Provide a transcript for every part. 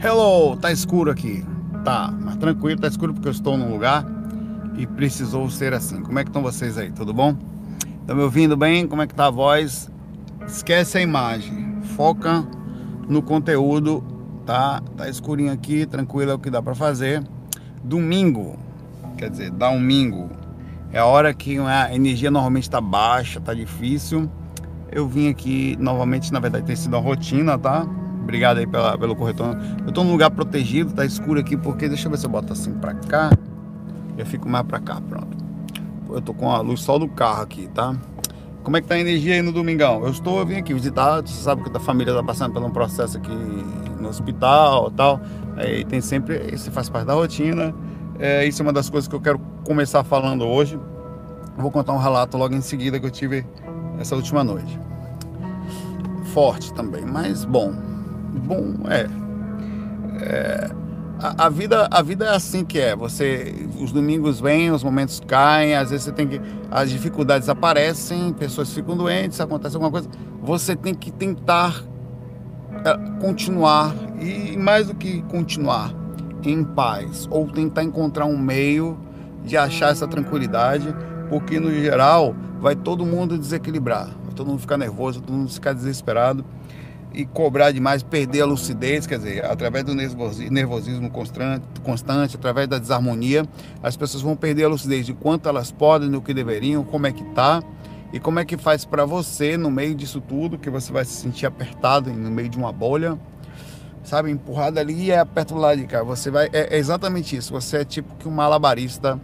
Hello, tá escuro aqui. Tá, mas tranquilo, tá escuro porque eu estou num lugar e precisou ser assim. Como é que estão vocês aí? Tudo bom? Estão me ouvindo bem? Como é que tá a voz? Esquece a imagem, foca no conteúdo, tá? Tá escurinho aqui, tranquilo é o que dá para fazer. Domingo, quer dizer, domingo é a hora que a energia normalmente está baixa, tá difícil. Eu vim aqui novamente, na verdade tem sido uma rotina, tá? Obrigado aí pela, pelo corretor. Eu tô num lugar protegido, tá escuro aqui, porque deixa eu ver se eu boto assim pra cá. Eu fico mais pra cá, pronto. Eu tô com a luz só do carro aqui, tá? Como é que tá a energia aí no domingão? Eu estou, eu vim aqui visitar, você sabe que a família tá passando por um processo aqui no hospital tal. Aí tem sempre, isso faz parte da rotina. É, isso é uma das coisas que eu quero começar falando hoje. Vou contar um relato logo em seguida que eu tive essa última noite. Forte também, mas bom bom, é. é a, a, vida, a vida é assim que é. Você, os domingos vêm, os momentos caem, às vezes você tem que, as dificuldades aparecem, pessoas ficam doentes, acontece alguma coisa. Você tem que tentar é, continuar e mais do que continuar em paz ou tentar encontrar um meio de achar essa tranquilidade, porque no geral vai todo mundo desequilibrar, vai todo mundo ficar nervoso, todo mundo ficar desesperado e cobrar demais, perder a lucidez, quer dizer, através do nervosismo constante, constante, através da desarmonia, as pessoas vão perder a lucidez de quanto elas podem, do que deveriam, como é que tá e como é que faz para você no meio disso tudo, que você vai se sentir apertado no meio de uma bolha, sabe, empurrado ali e é aperta do lado de cá. Você vai é, é exatamente isso. Você é tipo que um malabarista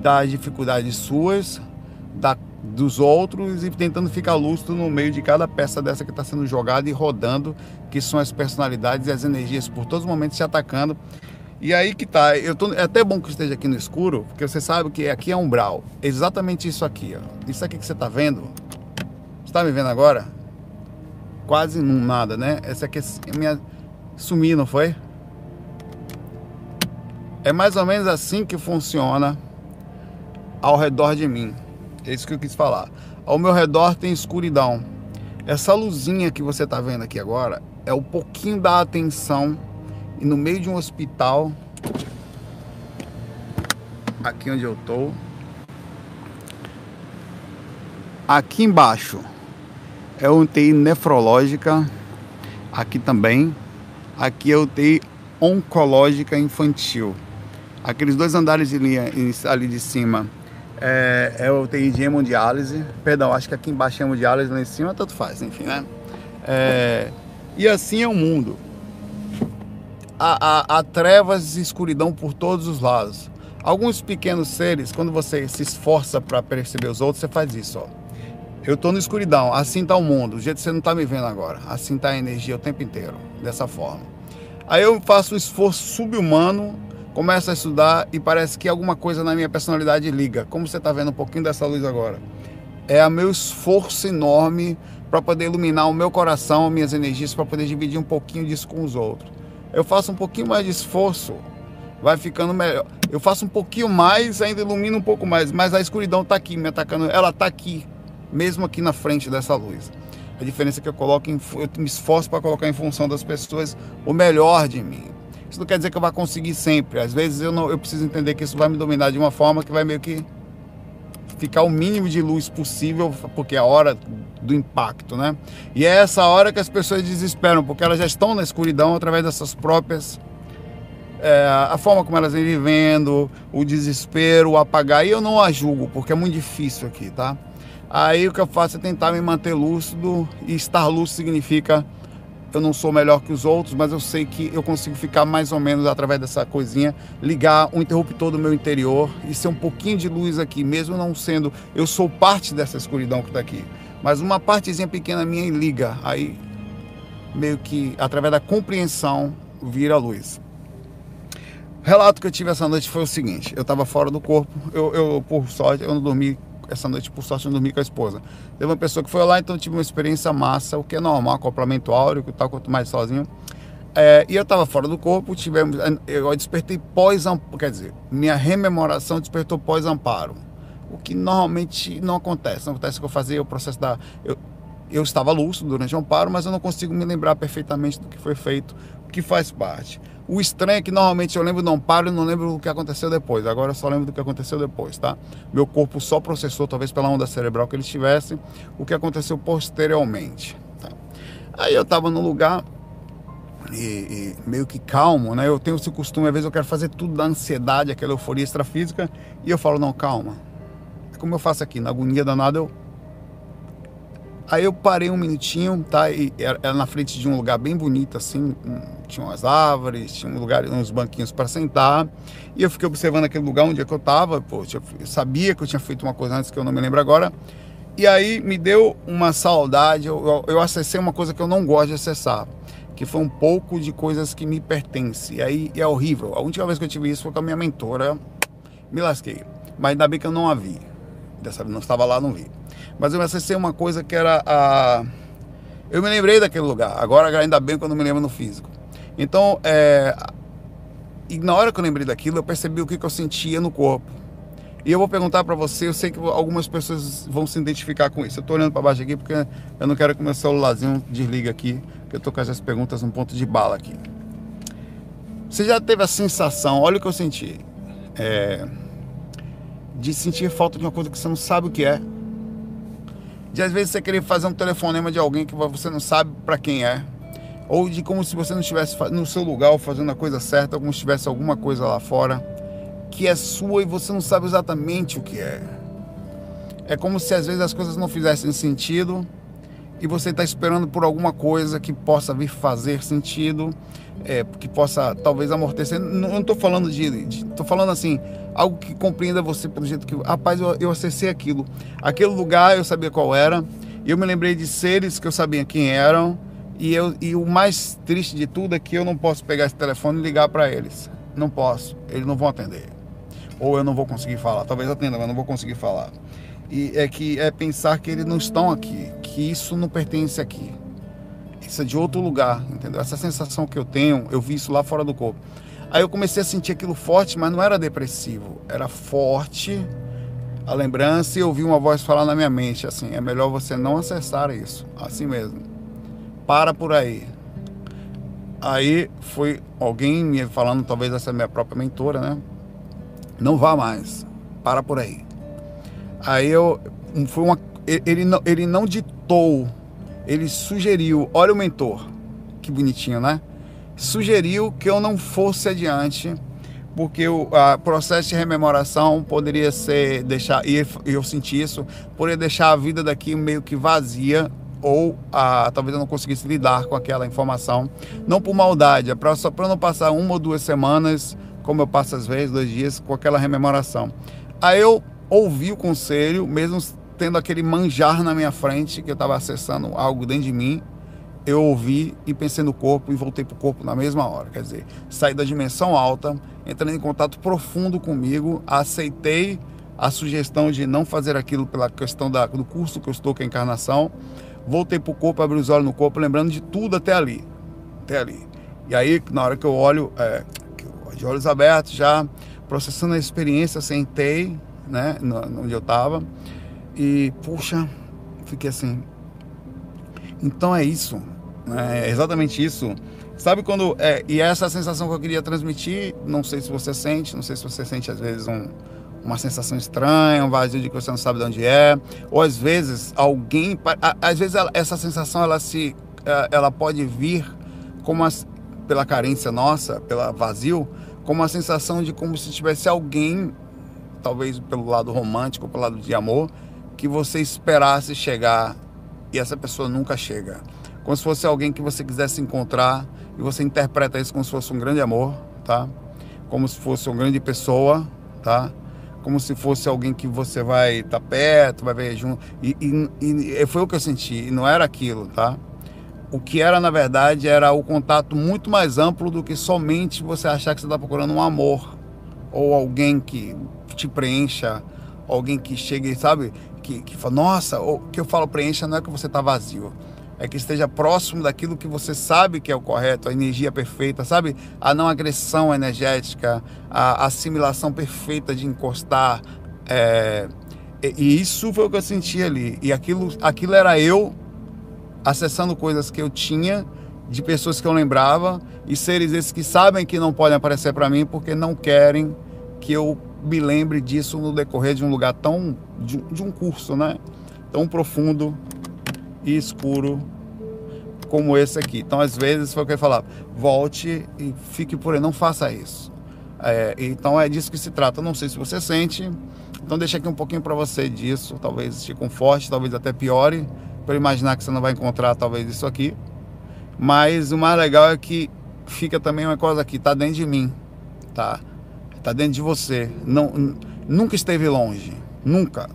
das dificuldades suas, da dos outros e tentando ficar lúcido no meio de cada peça dessa que está sendo jogada e rodando, que são as personalidades e as energias por todos os momentos se atacando. E aí que tá, eu tô, é até bom que esteja aqui no escuro, porque você sabe que aqui é umbral. Exatamente isso aqui, ó. Isso aqui que você está vendo, você está me vendo agora? Quase nada, né? Essa aqui é minha sumir, não foi? É mais ou menos assim que funciona ao redor de mim. É isso que eu quis falar. Ao meu redor tem escuridão. Essa luzinha que você está vendo aqui agora é o pouquinho da atenção e no meio de um hospital, aqui onde eu tô, aqui embaixo é UTI nefrológica, aqui também, aqui é UTI oncológica infantil. Aqueles dois andares ali de cima é, é o TI de hemodiálise. Perdão, acho que aqui embaixo é hemodiálise, lá em cima tanto faz, enfim, né? É, e assim é o mundo. Há, há, há trevas e escuridão por todos os lados. Alguns pequenos seres, quando você se esforça para perceber os outros, você faz isso, ó. Eu estou na escuridão, assim está o mundo, do jeito que você não está me vendo agora. Assim está a energia o tempo inteiro, dessa forma. Aí eu faço um esforço subhumano começo a estudar e parece que alguma coisa na minha personalidade liga. Como você está vendo um pouquinho dessa luz agora. É o meu esforço enorme para poder iluminar o meu coração, minhas energias, para poder dividir um pouquinho disso com os outros. Eu faço um pouquinho mais de esforço, vai ficando melhor. Eu faço um pouquinho mais, ainda ilumino um pouco mais, mas a escuridão está aqui me atacando. Ela está aqui, mesmo aqui na frente dessa luz. A diferença é que eu coloco, em, eu me esforço para colocar em função das pessoas o melhor de mim. Isso não quer dizer que eu vá conseguir sempre. Às vezes eu, não, eu preciso entender que isso vai me dominar de uma forma que vai meio que ficar o mínimo de luz possível, porque é a hora do impacto, né? E é essa hora que as pessoas desesperam, porque elas já estão na escuridão através dessas próprias. É, a forma como elas vêm vivendo, o desespero, o apagar. E eu não a julgo, porque é muito difícil aqui, tá? Aí o que eu faço é tentar me manter lúcido, e estar lúcido significa eu não sou melhor que os outros, mas eu sei que eu consigo ficar mais ou menos através dessa coisinha, ligar o interruptor do meu interior e ser um pouquinho de luz aqui, mesmo não sendo, eu sou parte dessa escuridão que está aqui, mas uma partezinha pequena minha liga, aí meio que através da compreensão vira luz. O relato que eu tive essa noite foi o seguinte: eu estava fora do corpo, eu, eu por sorte eu não dormi essa noite, por sorte, eu dormi com a esposa. Teve uma pessoa que foi lá, então tive uma experiência massa, o que é normal, acoplamento áureo, tal, quanto mais sozinho. É, e eu estava fora do corpo, tivemos, eu despertei pós-amparo, quer dizer, minha rememoração despertou pós-amparo. O que normalmente não acontece. Não acontece que eu fazia o processo da. Eu, Eu estava lúcido durante o amparo, mas eu não consigo me lembrar perfeitamente do que foi feito, o que faz parte. O estranho é que normalmente eu lembro do amparo e não lembro do que aconteceu depois. Agora eu só lembro do que aconteceu depois, tá? Meu corpo só processou, talvez pela onda cerebral que ele tivesse, o que aconteceu posteriormente. Tá? Aí eu estava no lugar e, e, meio que calmo, né? Eu tenho esse costume, às vezes eu quero fazer tudo da ansiedade, aquela euforia extrafísica, e eu falo, não, calma. É como eu faço aqui, na agonia danada eu Aí eu parei um minutinho, tá? E era, na frente de um lugar bem bonito, assim, tinha umas árvores, tinha um lugar, uns banquinhos para sentar. E eu fiquei observando aquele lugar onde é que eu tava, pô, eu sabia que eu tinha feito uma coisa antes que eu não me lembro agora. E aí me deu uma saudade, eu, eu, eu acessei uma coisa que eu não gosto de acessar, que foi um pouco de coisas que me pertencem. E aí é horrível. A última vez que eu tive isso foi com a minha mentora, me lasquei. Mas ainda bem que eu não a vi. Dessa vez não estava lá, não vi. Mas eu acessei uma coisa que era a. Eu me lembrei daquele lugar. Agora, ainda bem quando me lembro no físico. Então, é... e na hora que eu lembrei daquilo, eu percebi o que, que eu sentia no corpo. E eu vou perguntar para você, eu sei que algumas pessoas vão se identificar com isso. Eu estou olhando para baixo aqui porque eu não quero que meu celularzinho desliga aqui, porque eu estou com essas perguntas um ponto de bala aqui. Você já teve a sensação, olha o que eu senti, é... de sentir falta de uma coisa que você não sabe o que é, de às vezes você querer fazer um telefonema de alguém que você não sabe para quem é, ou de como se você não estivesse no seu lugar fazendo a coisa certa, ou como se tivesse alguma coisa lá fora que é sua e você não sabe exatamente o que é. É como se às vezes as coisas não fizessem sentido e você está esperando por alguma coisa que possa vir fazer sentido, é, que possa talvez amortecer. Não estou falando de. Estou falando assim, algo que compreenda você pelo jeito que. Rapaz, eu, eu acessei aquilo. Aquele lugar eu sabia qual era. Eu me lembrei de seres que eu sabia quem eram. E, eu, e o mais triste de tudo é que eu não posso pegar esse telefone e ligar para eles. Não posso. Eles não vão atender. Ou eu não vou conseguir falar. Talvez atenda, mas não vou conseguir falar e é que é pensar que eles não estão aqui, que isso não pertence aqui. Isso é de outro lugar, entendeu? Essa sensação que eu tenho, eu vi isso lá fora do corpo. Aí eu comecei a sentir aquilo forte, mas não era depressivo, era forte a lembrança e eu ouvi uma voz falar na minha mente assim: é melhor você não acessar isso, assim mesmo. Para por aí. Aí foi alguém me falando, talvez essa é minha própria mentora, né? Não vá mais, para por aí. Aí eu foi uma ele não, ele não ditou, ele sugeriu, olha o mentor, que bonitinho, né? Sugeriu que eu não fosse adiante, porque o processo de rememoração poderia ser deixar e eu senti isso, poderia deixar a vida daqui meio que vazia ou talvez eu não conseguisse lidar com aquela informação, não por maldade, é pra, só para não passar uma ou duas semanas, como eu passo às vezes, dois dias, com aquela rememoração. Aí eu ouvi o conselho, mesmo tendo aquele manjar na minha frente, que eu estava acessando algo dentro de mim, eu ouvi e pensei no corpo e voltei para o corpo na mesma hora. Quer dizer, saí da dimensão alta, entrando em contato profundo comigo, aceitei a sugestão de não fazer aquilo pela questão da, do curso que eu estou, com a encarnação, voltei para o corpo, abri os olhos no corpo, lembrando de tudo até ali. Até ali. E aí, na hora que eu olho, é, de olhos abertos, já processando a experiência, sentei, né, onde eu estava. E, puxa, fiquei assim. Então é isso, né, é exatamente isso. Sabe quando. É, e essa é essa sensação que eu queria transmitir, não sei se você sente, não sei se você sente às vezes um, uma sensação estranha, um vazio de que você não sabe de onde é, ou às vezes alguém. Às vezes ela, essa sensação ela se. É, ela pode vir como as, pela carência nossa, pela vazio, como a sensação de como se tivesse alguém talvez pelo lado romântico, pelo lado de amor, que você esperasse chegar e essa pessoa nunca chega. Como se fosse alguém que você quisesse encontrar e você interpreta isso como se fosse um grande amor, tá? Como se fosse uma grande pessoa, tá? Como se fosse alguém que você vai estar tá perto, vai ver junto. E, e, e foi o que eu senti, e não era aquilo, tá? O que era, na verdade, era o contato muito mais amplo do que somente você achar que você está procurando um amor ou alguém que te preencha, alguém que chegue, sabe, que, que fala, nossa, o que eu falo preencha não é que você está vazio, é que esteja próximo daquilo que você sabe que é o correto, a energia perfeita, sabe? A não agressão energética, a assimilação perfeita de encostar. É... E isso foi o que eu senti ali. E aquilo, aquilo era eu acessando coisas que eu tinha de pessoas que eu lembrava e seres esses que sabem que não podem aparecer para mim porque não querem que eu me lembre disso no decorrer de um lugar tão de, de um curso, né? Tão profundo e escuro como esse aqui. Então, às vezes, foi o que ele falava: volte e fique por aí, não faça isso. É, então, é disso que se trata. não sei se você sente, então, deixa aqui um pouquinho para você disso. Talvez te conforte, talvez até piore, para imaginar que você não vai encontrar, talvez, isso aqui. Mas o mais legal é que fica também uma coisa aqui, tá dentro de mim, tá? Tá dentro de você. Não, nunca esteve longe, nunca.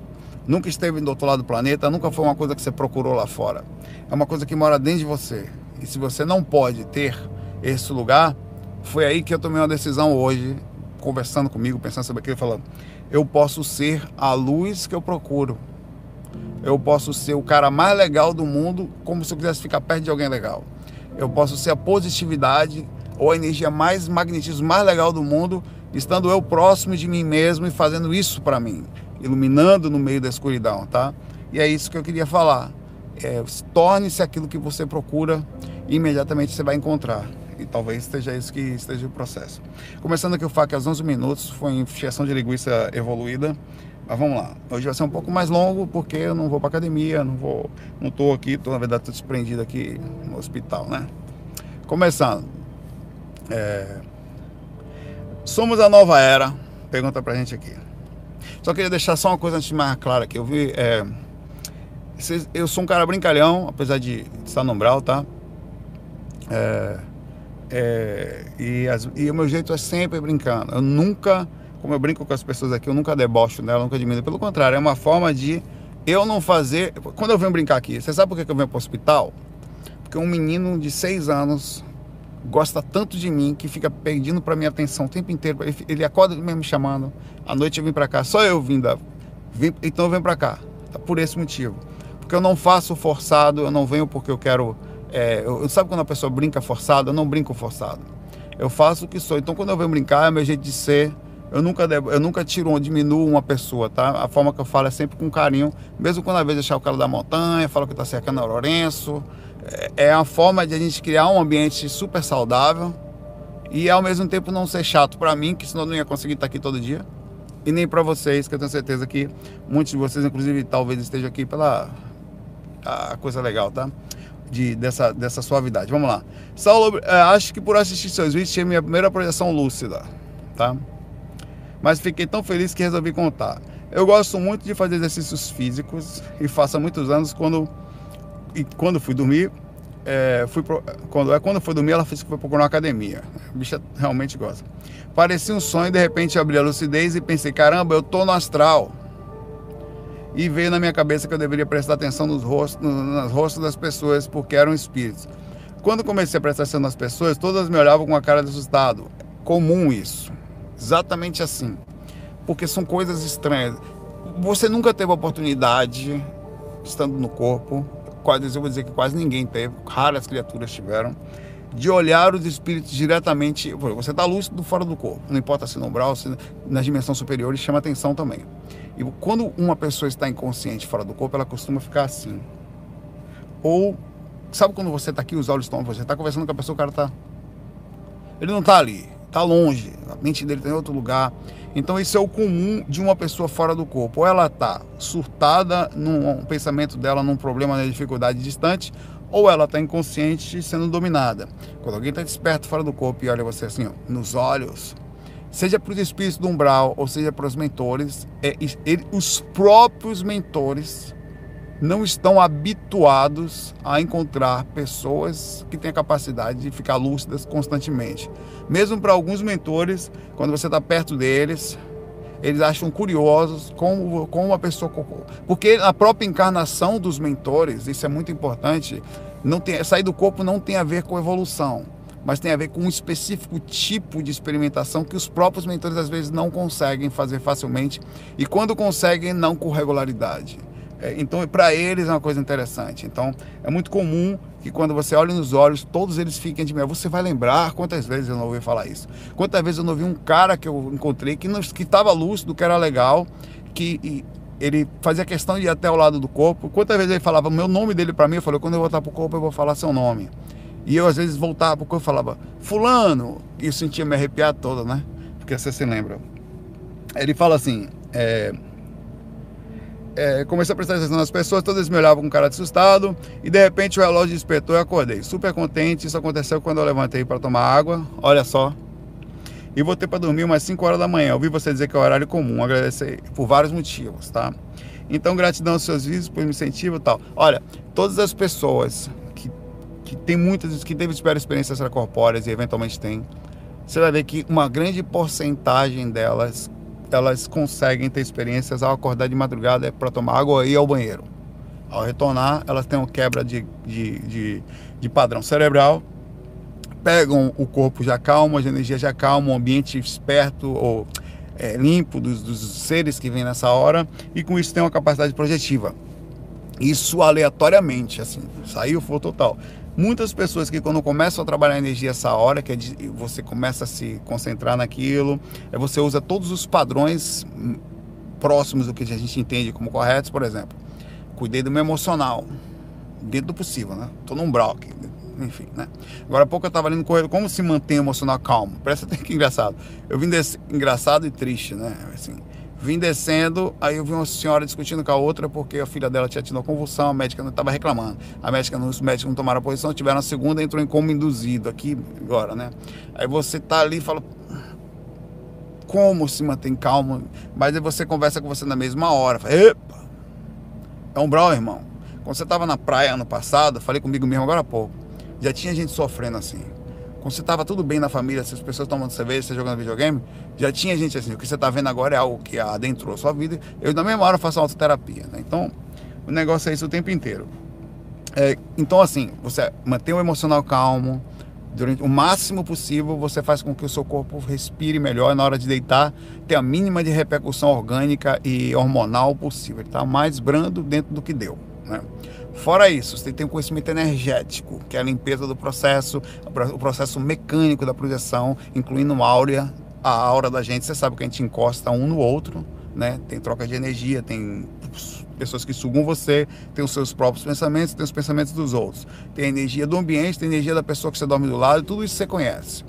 Nunca esteve do outro lado do planeta, nunca foi uma coisa que você procurou lá fora. É uma coisa que mora dentro de você. E se você não pode ter esse lugar, foi aí que eu tomei uma decisão hoje, conversando comigo, pensando sobre aquilo, falando: eu posso ser a luz que eu procuro. Eu posso ser o cara mais legal do mundo, como se eu quisesse ficar perto de alguém legal eu posso ser a positividade ou a energia mais magnetismo mais legal do mundo, estando eu próximo de mim mesmo e fazendo isso para mim, iluminando no meio da escuridão, tá? E é isso que eu queria falar. É, Torne-se aquilo que você procura e imediatamente você vai encontrar. E talvez esteja isso que esteja o processo. Começando aqui o FAC aos 11 minutos, foi em fiação de linguiça evoluída. Mas vamos lá. Hoje vai ser um pouco mais longo porque eu não vou para academia, não vou, não tô aqui, tô na verdade desprendido aqui no hospital, né? Começando. É... Somos a nova era. Pergunta pra gente aqui. Só queria deixar só uma coisa antes de mais clara aqui. Eu vi. É... Eu sou um cara brincalhão, apesar de estar no umbral, tá? É... É... E, as... e o meu jeito é sempre brincando. Eu nunca como eu brinco com as pessoas aqui, eu nunca debocho dela, nunca diminuo. Pelo contrário, é uma forma de eu não fazer. Quando eu venho brincar aqui, você sabe por que eu venho para o hospital? Porque um menino de seis anos gosta tanto de mim que fica pedindo para minha atenção o tempo inteiro. Ele, ele acorda mesmo me chamando. À noite eu vim para cá, só eu vim da. Vim, então eu venho para cá. Tá por esse motivo. Porque eu não faço forçado, eu não venho porque eu quero. É, eu, sabe quando a pessoa brinca forçado? Eu não brinco forçado. Eu faço o que sou. Então quando eu venho brincar, é meu jeito de ser eu nunca, eu nunca tiro ou diminuo uma pessoa, tá? A forma que eu falo é sempre com carinho, mesmo quando às vezes deixar o cara da montanha, fala que tá cercando a Lourenço. É, é a forma de a gente criar um ambiente super saudável e ao mesmo tempo não ser chato para mim, que senão eu não ia conseguir estar aqui todo dia. E nem para vocês, que eu tenho certeza que muitos de vocês, inclusive, talvez estejam aqui pela a coisa legal, tá? De, dessa, dessa suavidade. Vamos lá. Saulo, é, acho que por assistir seus vídeos, tinha minha primeira projeção lúcida, tá? mas fiquei tão feliz que resolvi contar. Eu gosto muito de fazer exercícios físicos e faço há muitos anos quando e quando fui dormir, é, fui pro, quando é quando foi dormir ela fez que foi procurar uma academia. A bicha realmente gosta. Parecia um sonho, de repente abri a lucidez e pensei, caramba, eu tô no astral. E veio na minha cabeça que eu deveria prestar atenção nos rostos, nas rostos das pessoas, porque eram espíritos. Quando comecei a prestar atenção nas pessoas, todas me olhavam com uma cara de assustado. Comum isso. Exatamente assim. Porque são coisas estranhas. Você nunca teve a oportunidade, estando no corpo, quase eu vou dizer que quase ninguém teve, raras criaturas tiveram, de olhar os espíritos diretamente. Você está lúcido fora do corpo, não importa se no umbral, se nas dimensões superiores, chama atenção também. E quando uma pessoa está inconsciente fora do corpo, ela costuma ficar assim. Ou, sabe quando você está aqui, os olhos estão, você está conversando com a pessoa, o cara está. Ele não está ali está longe, a mente dele está em outro lugar. Então isso é o comum de uma pessoa fora do corpo. Ou ela está surtada num pensamento dela, num problema, na dificuldade distante, ou ela está inconsciente sendo dominada. Quando alguém está desperto fora do corpo e olha você assim, ó, nos olhos, seja para os espíritos do umbral, ou seja para os mentores, é, ele, os próprios mentores não estão habituados a encontrar pessoas que têm a capacidade de ficar lúcidas constantemente. Mesmo para alguns mentores, quando você está perto deles, eles acham curiosos como, como uma pessoa. Porque a própria encarnação dos mentores, isso é muito importante, não tem, sair do corpo não tem a ver com evolução, mas tem a ver com um específico tipo de experimentação que os próprios mentores às vezes não conseguem fazer facilmente e quando conseguem, não com regularidade. É, então, para eles é uma coisa interessante. Então, é muito comum que quando você olha nos olhos, todos eles fiquem de mim. Você vai lembrar quantas vezes eu não ouvi falar isso. Quantas vezes eu não vi um cara que eu encontrei que estava lúcido, que era legal, que ele fazia questão de ir até o lado do corpo. Quantas vezes ele falava o meu nome dele para mim, eu falei, quando eu voltar pro corpo eu vou falar seu nome. E eu às vezes voltava pro corpo e falava, fulano, e eu sentia me arrepiar toda, né? Porque você se lembra. Ele fala assim, é, é, comecei a prestar atenção nas pessoas, todas me olhavam com cara de assustado, e de repente o relógio despertou e acordei. Super contente, isso aconteceu quando eu levantei para tomar água, olha só. E voltei para dormir umas 5 horas da manhã. Ouvi você dizer que é horário comum, agradecer por vários motivos, tá? Então, gratidão aos seus vídeos por me incentivo e tal. Olha, todas as pessoas que, que tem muitas, que teve experiências extracorpóreas e eventualmente tem, você vai ver que uma grande porcentagem delas elas conseguem ter experiências ao acordar de madrugada para tomar água e ir ao banheiro. Ao retornar, elas têm uma quebra de, de, de, de padrão cerebral, pegam o corpo já calmo, as energias já calmo, um ambiente esperto ou é, limpo dos, dos seres que vêm nessa hora e com isso tem uma capacidade projetiva. Isso aleatoriamente, assim, saiu, foi total. Muitas pessoas que quando começam a trabalhar a energia essa hora, que é de, você começa a se concentrar naquilo, é você usa todos os padrões hum, próximos do que a gente entende como corretos, por exemplo, cuidei do meu emocional, dentro do possível, né? Tô num umbral aqui, enfim, né? Agora há pouco eu tava ali no corredor, como se mantém emocional calmo? Parece até que engraçado. Eu vim desse engraçado e triste, né? Assim, Vim descendo, aí eu vi uma senhora discutindo com a outra porque a filha dela tinha tido uma convulsão, a médica não estava reclamando. A médica, os médicos não tomaram a posição, tiveram a segunda, entrou em coma induzido aqui agora, né? Aí você tá ali e fala como se mantém calmo, mas aí você conversa com você na mesma hora, fala, epa, é um brau, irmão. Quando você estava na praia ano passado, falei comigo mesmo agora há pouco, já tinha gente sofrendo assim. Quando você estava tudo bem na família, se as pessoas tomando cerveja, você jogando videogame, já tinha gente assim. O que você está vendo agora é algo que adentrou a sua vida. Eu, na mesma hora, faço autoterapia. Né? Então, o negócio é isso o tempo inteiro. É, então, assim, você mantém o emocional calmo, durante o máximo possível, você faz com que o seu corpo respire melhor na hora de deitar, ter a mínima de repercussão orgânica e hormonal possível. Ele está mais brando dentro do que deu. Né? Fora isso, você tem um conhecimento energético, que é a limpeza do processo, o processo mecânico da projeção, incluindo áurea, a aura da gente. Você sabe que a gente encosta um no outro, né? Tem troca de energia, tem pessoas que sugam você, tem os seus próprios pensamentos, tem os pensamentos dos outros. Tem a energia do ambiente, tem a energia da pessoa que você dorme do lado, tudo isso você conhece.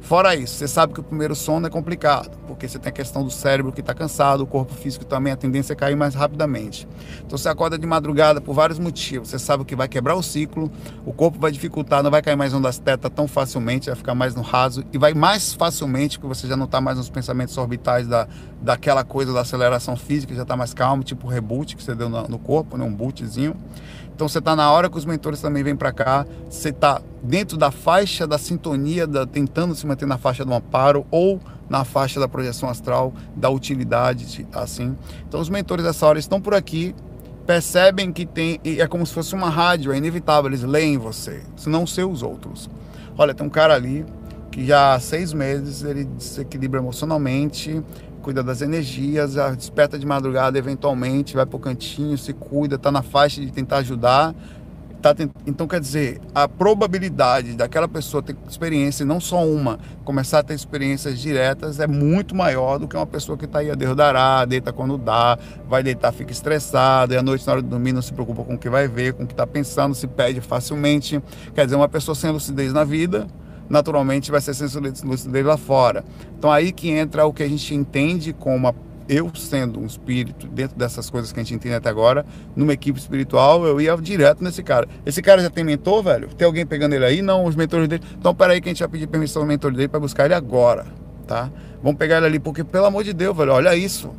Fora isso, você sabe que o primeiro sono é complicado, porque você tem a questão do cérebro que está cansado, o corpo físico também, a tendência é cair mais rapidamente. Então você acorda de madrugada por vários motivos. Você sabe que vai quebrar o ciclo, o corpo vai dificultar, não vai cair mais ondas teta tão facilmente, vai ficar mais no raso e vai mais facilmente, porque você já não está mais nos pensamentos orbitais da, daquela coisa da aceleração física, já está mais calmo, tipo reboot que você deu no, no corpo, né? um bootzinho. Então você está na hora que os mentores também vêm para cá, você está dentro da faixa da sintonia, da, tentando se manter na faixa do amparo ou na faixa da projeção astral, da utilidade, assim. Então os mentores dessa hora estão por aqui, percebem que tem, é como se fosse uma rádio, é inevitável, eles leem você, se não ser os outros. Olha, tem um cara ali que já há seis meses ele desequilibra emocionalmente, cuida das energias, desperta de madrugada eventualmente, vai para o cantinho, se cuida, está na faixa de tentar ajudar. Tá tent... Então, quer dizer, a probabilidade daquela pessoa ter experiência, não só uma, começar a ter experiências diretas é muito maior do que uma pessoa que está aí a Deus dará, deita quando dá, vai deitar, fica estressado, e à noite, na hora de dormir, não se preocupa com o que vai ver, com o que está pensando, se perde facilmente. Quer dizer, uma pessoa sem lucidez na vida, naturalmente vai ser lucidez lá fora. Então aí que entra o que a gente entende como a, eu sendo um espírito dentro dessas coisas que a gente entende até agora, numa equipe espiritual, eu ia direto nesse cara. Esse cara já tem mentor, velho? Tem alguém pegando ele aí? Não, os mentores dele. Então peraí que a gente vai pedir permissão ao mentor dele para buscar ele agora, tá? Vamos pegar ele ali, porque pelo amor de Deus, velho, olha isso.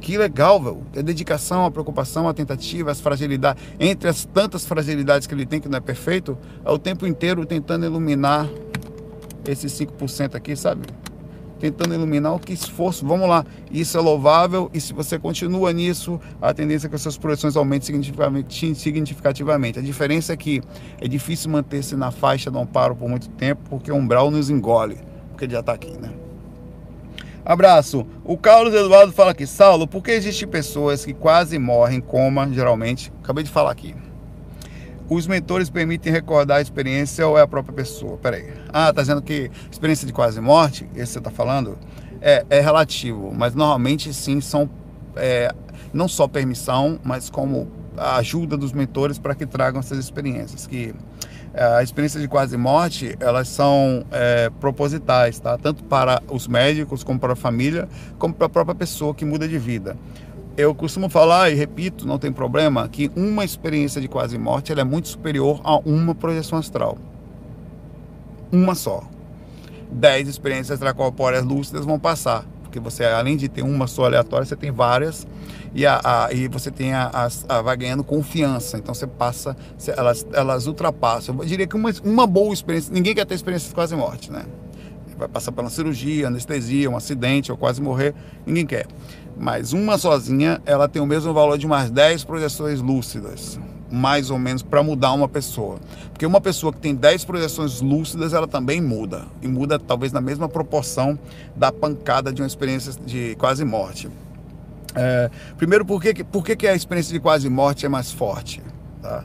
Que legal, velho. A dedicação, a preocupação, a tentativa, as fragilidades. Entre as tantas fragilidades que ele tem, que não é perfeito, é o tempo inteiro tentando iluminar esses 5% aqui, sabe? Tentando iluminar o que esforço. Vamos lá. Isso é louvável e se você continua nisso, a tendência é que as suas projeções aumentem significativamente. significativamente. A diferença é que é difícil manter-se na faixa do amparo por muito tempo, porque o umbral nos engole, porque ele já está aqui, né? Abraço. O Carlos Eduardo fala aqui, Saulo, por que existem pessoas que quase morrem em coma, geralmente? Acabei de falar aqui. Os mentores permitem recordar a experiência ou é a própria pessoa? Peraí. Ah, tá dizendo que experiência de quase morte, esse você tá falando, é, é relativo, mas normalmente sim são é, não só permissão, mas como a ajuda dos mentores para que tragam essas experiências. Que a experiência de quase morte elas são é, propositais, tá? Tanto para os médicos como para a família, como para a própria pessoa que muda de vida. Eu costumo falar e repito, não tem problema, que uma experiência de quase morte ela é muito superior a uma projeção astral. Uma só. Dez experiências extracorpóreas lúcidas vão passar porque você além de ter uma só aleatória, você tem várias e, a, a e você tem a, a, vai ganhando confiança. Então você passa, você, elas, elas ultrapassam. Eu diria que uma, uma boa experiência, ninguém quer ter experiência de quase morte, né? Vai passar pela cirurgia, anestesia, um acidente ou quase morrer, ninguém quer. Mas uma sozinha, ela tem o mesmo valor de umas 10 projeções lúcidas mais ou menos para mudar uma pessoa. Porque uma pessoa que tem 10 projeções lúcidas, ela também muda. E muda talvez na mesma proporção da pancada de uma experiência de quase morte. É, primeiro, por, que, por que, que a experiência de quase morte é mais forte? Tá?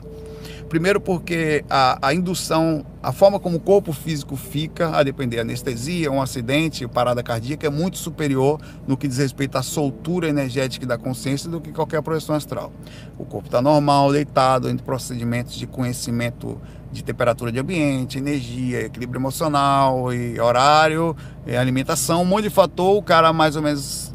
Primeiro porque a, a, indução, a forma como o corpo físico fica, a depender anestesia, um acidente, parada cardíaca, é muito superior no que diz respeito à soltura energética da consciência do que qualquer projeção astral. O corpo está normal, deitado, entre procedimentos de conhecimento de temperatura de ambiente, energia, equilíbrio emocional e horário, e alimentação, um monte de fator, o cara mais ou menos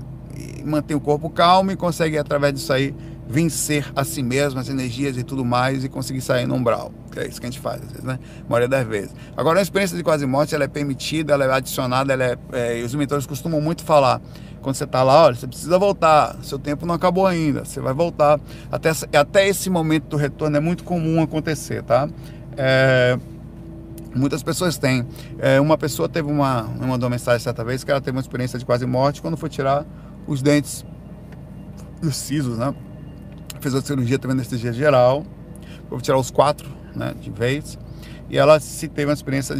mantém o corpo calmo e consegue através disso aí vencer a si mesmo, as energias e tudo mais e conseguir sair no umbral. É isso que a gente faz, às vezes, né? A maioria das vezes. Agora, a experiência de quase morte, ela é permitida, ela é adicionada, ela é, é e os mentores costumam muito falar, quando você está lá, olha, você precisa voltar, seu tempo não acabou ainda, você vai voltar. Até, até esse momento do retorno é muito comum acontecer, tá? É, muitas pessoas têm. É, uma pessoa teve uma, me mandou uma mensagem certa vez que ela teve uma experiência de quase morte quando foi tirar os dentes, os sisos, né? Fez a cirurgia também anestesia geral. Vou tirar os quatro, né, de vez e ela se teve uma experiência,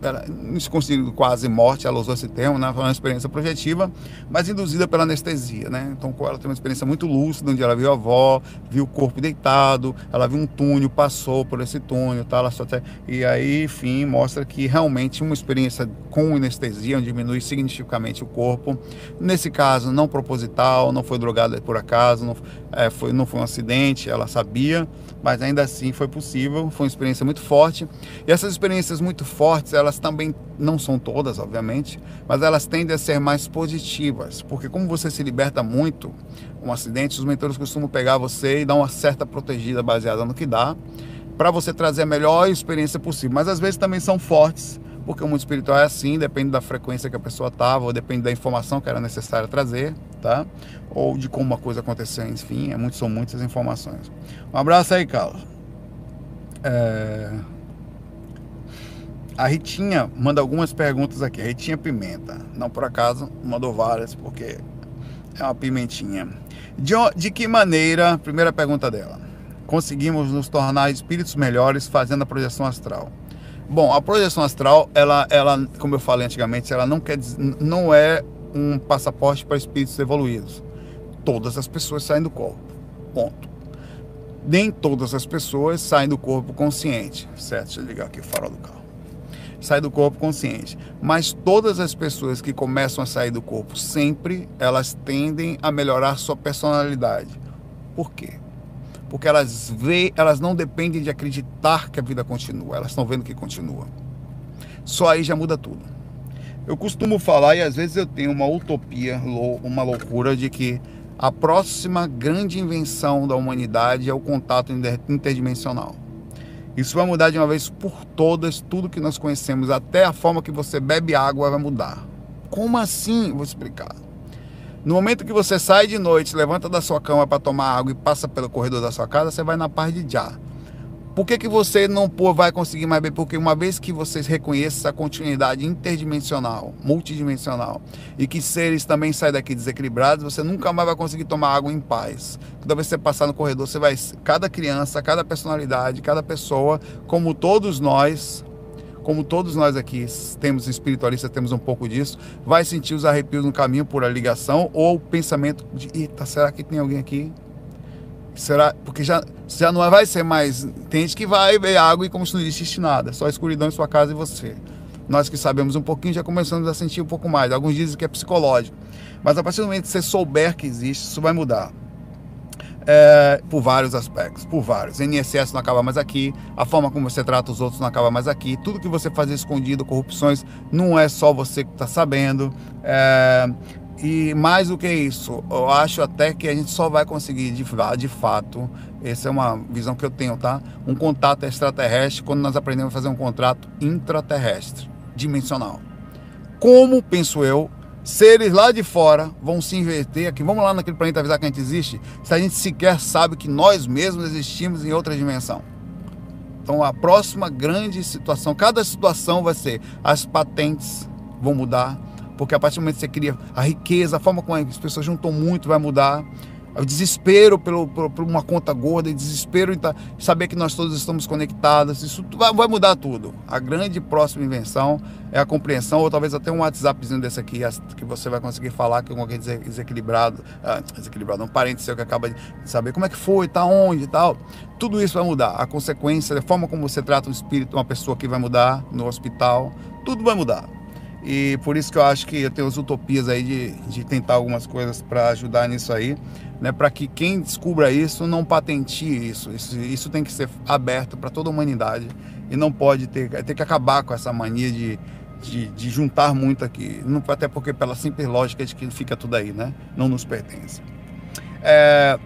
ela, não se considera quase morte, ela usou esse termo, né? Foi uma experiência projetiva, mas induzida pela anestesia, né? Então ela teve uma experiência muito lúcida, onde ela viu a avó, viu o corpo deitado, ela viu um túnel, passou por esse túnel, tá? Ela só até... E aí, enfim, mostra que realmente uma experiência com anestesia, onde diminui significativamente o corpo. Nesse caso, não proposital, não foi drogada por acaso, não, é, foi, não foi um acidente, ela sabia, mas ainda assim foi possível, foi uma experiência muito forte. E essas experiências muito fortes, elas também não são todas, obviamente, mas elas tendem a ser mais positivas, porque como você se liberta muito, um acidente, os mentores costumam pegar você e dar uma certa protegida baseada no que dá, para você trazer a melhor experiência possível. Mas às vezes também são fortes, porque o mundo espiritual é assim, depende da frequência que a pessoa estava, ou depende da informação que era necessária trazer, tá? Ou de como a coisa aconteceu, enfim, é muito, são muitas informações. Um abraço aí, Carlos. É... A Ritinha manda algumas perguntas aqui. A Ritinha Pimenta. Não por acaso, mandou várias, porque é uma pimentinha. De, de que maneira, primeira pergunta dela, conseguimos nos tornar espíritos melhores fazendo a projeção astral? Bom, a projeção astral, ela, ela como eu falei antigamente, ela não, quer, não é um passaporte para espíritos evoluídos. Todas as pessoas saem do corpo. Ponto. Nem todas as pessoas saem do corpo consciente. Certo? Deixa eu ligar aqui o farol do carro sai do corpo consciente. Mas todas as pessoas que começam a sair do corpo sempre, elas tendem a melhorar sua personalidade. Por quê? Porque elas vê, elas não dependem de acreditar que a vida continua, elas estão vendo que continua. Só aí já muda tudo. Eu costumo falar e às vezes eu tenho uma utopia, uma loucura de que a próxima grande invenção da humanidade é o contato interdimensional. Isso vai mudar de uma vez por todas tudo que nós conhecemos, até a forma que você bebe água vai mudar. Como assim? Vou explicar. No momento que você sai de noite, levanta da sua cama para tomar água e passa pelo corredor da sua casa, você vai na paz de já. Por que, que você não vai conseguir mais beber? Porque uma vez que vocês reconheçam essa continuidade interdimensional, multidimensional, e que seres também saem daqui desequilibrados, você nunca mais vai conseguir tomar água em paz. Toda vez que você passar no corredor, você vai. Cada criança, cada personalidade, cada pessoa, como todos nós, como todos nós aqui temos espiritualistas, temos um pouco disso, vai sentir os arrepios no caminho por a ligação ou o pensamento de: eita, será que tem alguém aqui? Será? Porque já, já não vai ser mais. Tem gente que vai ver água e como se não existisse nada, só a escuridão em sua casa e você. Nós que sabemos um pouquinho já começamos a sentir um pouco mais. Alguns dizem que é psicológico. Mas a partir do momento que você souber que existe, isso vai mudar. É, por vários aspectos, por vários. NSS não acaba mais aqui, a forma como você trata os outros não acaba mais aqui, tudo que você faz escondido, corrupções, não é só você que está sabendo. É, e mais do que isso, eu acho até que a gente só vai conseguir de, de fato, essa é uma visão que eu tenho, tá? Um contato extraterrestre quando nós aprendemos a fazer um contrato intraterrestre, dimensional. Como, penso eu, seres lá de fora vão se inverter aqui. Vamos lá naquele planeta avisar que a gente existe, se a gente sequer sabe que nós mesmos existimos em outra dimensão. Então a próxima grande situação, cada situação vai ser as patentes vão mudar, porque a partir do momento que você cria a riqueza, a forma como as pessoas juntam muito vai mudar desespero pelo, por, por, uma conta gorda, desespero em saber que nós todos estamos conectados, isso vai, vai, mudar tudo. A grande próxima invenção é a compreensão, ou talvez até um WhatsAppzinho desse aqui, que você vai conseguir falar com alguém desequilibrado, ah, desequilibrado, um parente seu que acaba de saber como é que foi, tá onde e tal. Tudo isso vai mudar. A consequência, a forma como você trata um espírito, uma pessoa que vai mudar no hospital, tudo vai mudar. E por isso que eu acho que eu tenho as utopias aí de, de tentar algumas coisas para ajudar nisso aí, né? Para que quem descubra isso não patentie isso. Isso, isso tem que ser aberto para toda a humanidade e não pode ter, ter que acabar com essa mania de, de, de juntar muito aqui. Não, até porque pela simples lógica de que fica tudo aí, né? Não nos pertence. É,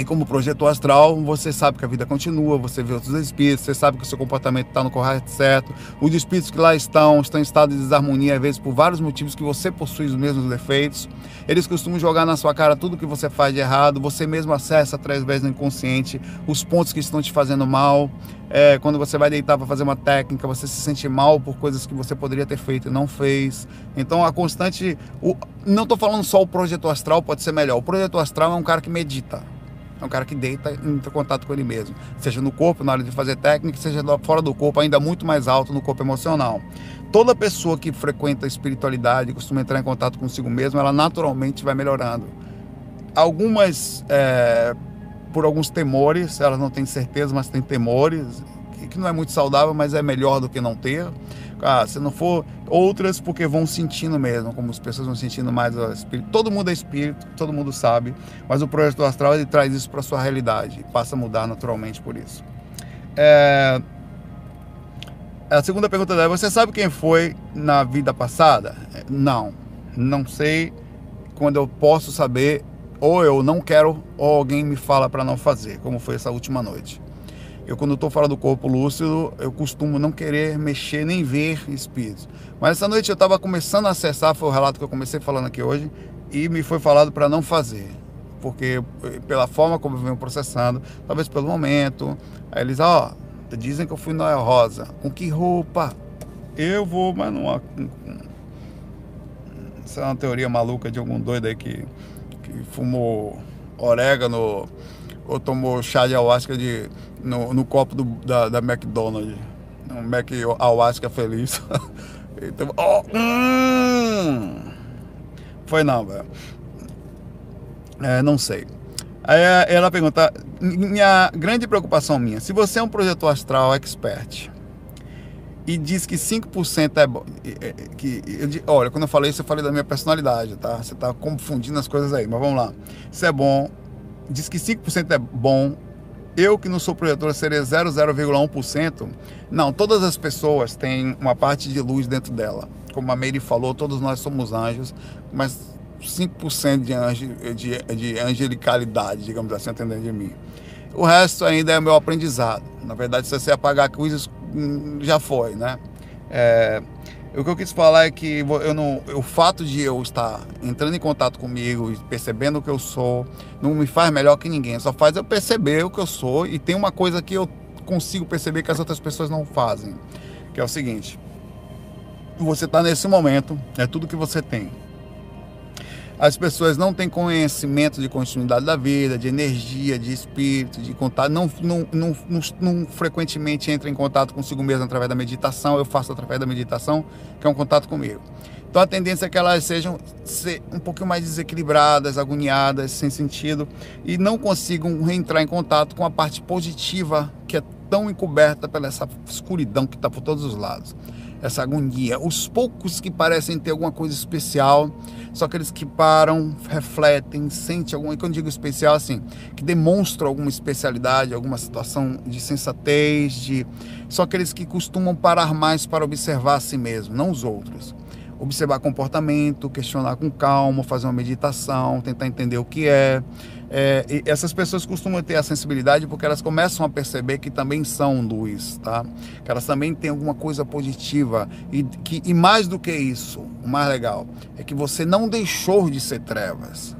e como projetor astral, você sabe que a vida continua, você vê outros espíritos, você sabe que o seu comportamento está no correto certo. Os espíritos que lá estão, estão em estado de desarmonia, às vezes por vários motivos que você possui os mesmos defeitos. Eles costumam jogar na sua cara tudo que você faz de errado, você mesmo acessa através do inconsciente os pontos que estão te fazendo mal. É, quando você vai deitar para fazer uma técnica, você se sente mal por coisas que você poderia ter feito e não fez. Então a constante. O, não estou falando só o projetor astral pode ser melhor. O projetor astral é um cara que medita. É um cara que deita e entra em contato com ele mesmo. Seja no corpo, na hora de fazer técnica, seja fora do corpo, ainda muito mais alto no corpo emocional. Toda pessoa que frequenta a espiritualidade, costuma entrar em contato consigo mesmo, ela naturalmente vai melhorando. Algumas, é, por alguns temores, elas não têm certeza, mas têm temores, que não é muito saudável, mas é melhor do que não ter. Ah, se não for outras, porque vão sentindo mesmo, como as pessoas vão sentindo mais o espírito. Todo mundo é espírito, todo mundo sabe, mas o projeto astral ele traz isso para sua realidade, passa a mudar naturalmente por isso. É... A segunda pergunta dela, você sabe quem foi na vida passada? Não, não sei. Quando eu posso saber, ou eu não quero, ou alguém me fala para não fazer, como foi essa última noite. Eu, quando estou fora do corpo lúcido, eu costumo não querer mexer nem ver espíritos. Mas essa noite eu estava começando a acessar, foi o relato que eu comecei falando aqui hoje, e me foi falado para não fazer. Porque eh, pela forma como eu venho processando, talvez pelo momento, aí eles, ó, oh, dizem que eu fui Noel Rosa. Com que roupa? Eu vou, mas não. Isso é uma teoria maluca de algum doido aí que, que fumou orégano ou tomou chá de ayahuasca de, no, no copo do, da, da McDonald's. Um Mac ayahuasca feliz. então, oh, hum. Foi não, velho. É, não sei. Aí ela pergunta, minha grande preocupação minha, se você é um projetor astral expert e diz que 5% é bom, que, olha, quando eu falei isso eu falei da minha personalidade, tá? Você tá confundindo as coisas aí, mas vamos lá. Isso é bom, diz que 5% é bom, eu que não sou projetor seria 0,01%. Não, todas as pessoas têm uma parte de luz dentro dela. Como a Meire falou, todos nós somos anjos, mas 5% de, anjo, de, de angelicalidade, digamos assim, atendendo de mim. O resto ainda é meu aprendizado. Na verdade, se você apagar coisas, hum, já foi, né? É, o que eu quis falar é que eu não, o fato de eu estar entrando em contato comigo e percebendo o que eu sou, não me faz melhor que ninguém. Só faz eu perceber o que eu sou e tem uma coisa que eu consigo perceber que as outras pessoas não fazem, que é o seguinte: você está nesse momento, é tudo que você tem as pessoas não têm conhecimento de continuidade da vida, de energia, de espírito, de contato, não, não, não, não, frequentemente entram em contato consigo mesmo através da meditação, eu faço através da meditação, que é um contato comigo. Então a tendência é que elas sejam um pouquinho mais desequilibradas, agoniadas, sem sentido, e não consigam reentrar em contato com a parte positiva que é tão encoberta pela essa escuridão que está por todos os lados. Essa agonia. Os poucos que parecem ter alguma coisa especial são aqueles que param, refletem, sentem alguma, quando digo especial, assim, que demonstram alguma especialidade, alguma situação de sensatez, de são aqueles que costumam parar mais para observar a si mesmo, não os outros. Observar comportamento, questionar com calma, fazer uma meditação, tentar entender o que é, é, essas pessoas costumam ter a sensibilidade porque elas começam a perceber que também são luz, tá? Que elas também têm alguma coisa positiva e, que, e mais do que isso, o mais legal é que você não deixou de ser trevas.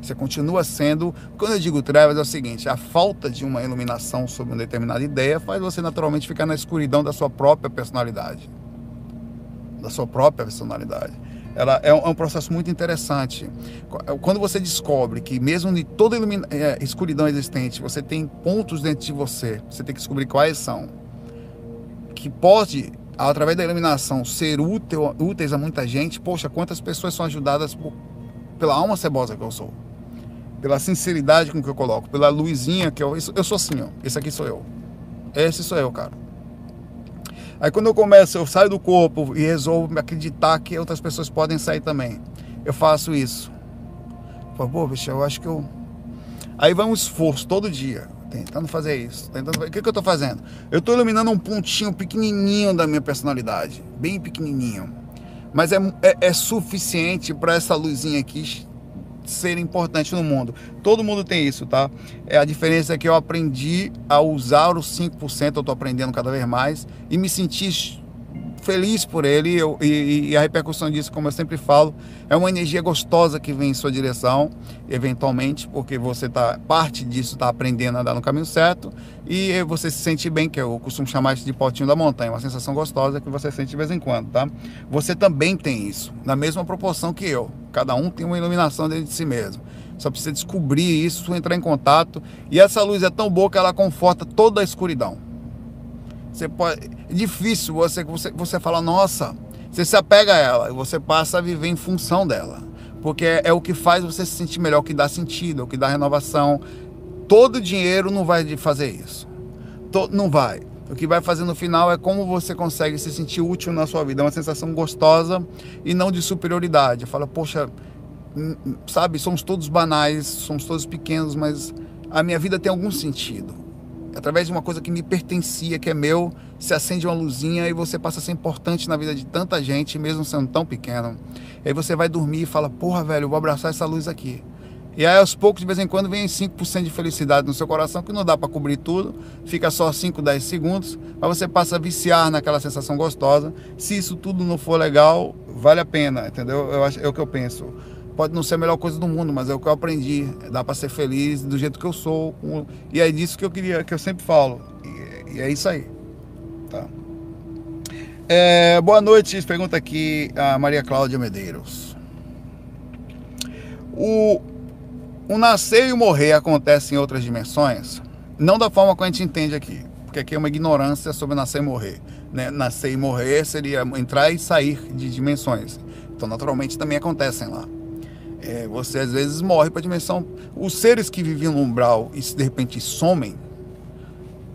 Você continua sendo. Quando eu digo trevas, é o seguinte: a falta de uma iluminação sobre uma determinada ideia faz você naturalmente ficar na escuridão da sua própria personalidade. Da sua própria personalidade ela é um, é um, processo muito interessante. Quando você descobre que mesmo de toda é, escuridão existente, você tem pontos dentro de você, você tem que descobrir quais são, que pode, através da iluminação, ser útil, úteis a muita gente. Poxa, quantas pessoas são ajudadas por, pela alma cebosa que eu sou, pela sinceridade com que eu coloco, pela luzinha que eu, eu sou assim, ó, esse aqui sou eu, esse sou eu, cara. Aí quando eu começo, eu saio do corpo e resolvo acreditar que outras pessoas podem sair também. Eu faço isso. Falo, pô, bicho, eu acho que eu. Aí vai um esforço todo dia, tentando fazer isso. Tentando... O que, que eu estou fazendo? Eu estou iluminando um pontinho pequenininho da minha personalidade, bem pequenininho. Mas é, é, é suficiente para essa luzinha aqui ser importante no mundo. Todo mundo tem isso, tá? É, a diferença é que eu aprendi a usar os 5%, eu estou aprendendo cada vez mais, e me sentir feliz por ele eu, e, e, a repercussão disso, como eu sempre falo, é uma energia gostosa que vem em sua direção, eventualmente, porque você está parte disso está aprendendo a andar no caminho certo e você se sente bem, que eu costumo chamar isso de potinho da montanha, uma sensação gostosa que você sente de vez em quando, tá? Você também tem isso, na mesma proporção que eu. Cada um tem uma iluminação dentro de si mesmo. Só precisa descobrir isso, entrar em contato. E essa luz é tão boa que ela conforta toda a escuridão. Você pode, é difícil você, você, você falar, nossa, você se apega a ela e você passa a viver em função dela. Porque é, é o que faz você se sentir melhor, o que dá sentido, o que dá renovação. Todo dinheiro não vai fazer isso. Todo, não vai. O que vai fazer no final é como você consegue se sentir útil na sua vida. É uma sensação gostosa e não de superioridade. Fala, poxa, hum, hum, sabe, somos todos banais, somos todos pequenos, mas a minha vida tem algum sentido através de uma coisa que me pertencia, que é meu, se acende uma luzinha e você passa a ser importante na vida de tanta gente, mesmo sendo tão pequeno. E aí você vai dormir e fala, porra, velho, vou abraçar essa luz aqui. E aí aos poucos, de vez em quando, vem 5% de felicidade no seu coração, que não dá para cobrir tudo, fica só 5, 10 segundos, mas você passa a viciar naquela sensação gostosa. Se isso tudo não for legal, vale a pena, entendeu? Eu acho, é o que eu penso pode não ser a melhor coisa do mundo, mas é o que eu aprendi. Dá para ser feliz do jeito que eu sou. E é disso que eu queria, que eu sempre falo. E, é isso aí. Tá. É, boa noite, pergunta aqui a Maria Cláudia Medeiros. O, o nascer e o morrer acontece em outras dimensões? Não da forma que a gente entende aqui, porque aqui é uma ignorância sobre nascer e morrer. Né? Nascer e morrer seria entrar e sair de dimensões. Então, naturalmente, também acontecem lá. É, você às vezes morre para a dimensão. Os seres que viviam no umbral e de repente somem,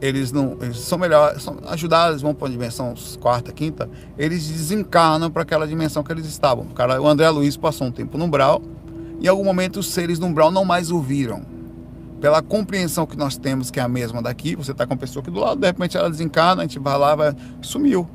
eles não eles são melhor, são ajudados, vão para a dimensão quarta, quinta, eles desencarnam para aquela dimensão que eles estavam. O, cara, o André Luiz passou um tempo no umbral e em algum momento os seres no umbral não mais ouviram. Pela compreensão que nós temos, que é a mesma daqui, você está com a pessoa aqui do lado, de repente ela desencarna, a gente vai lá, vai, sumiu.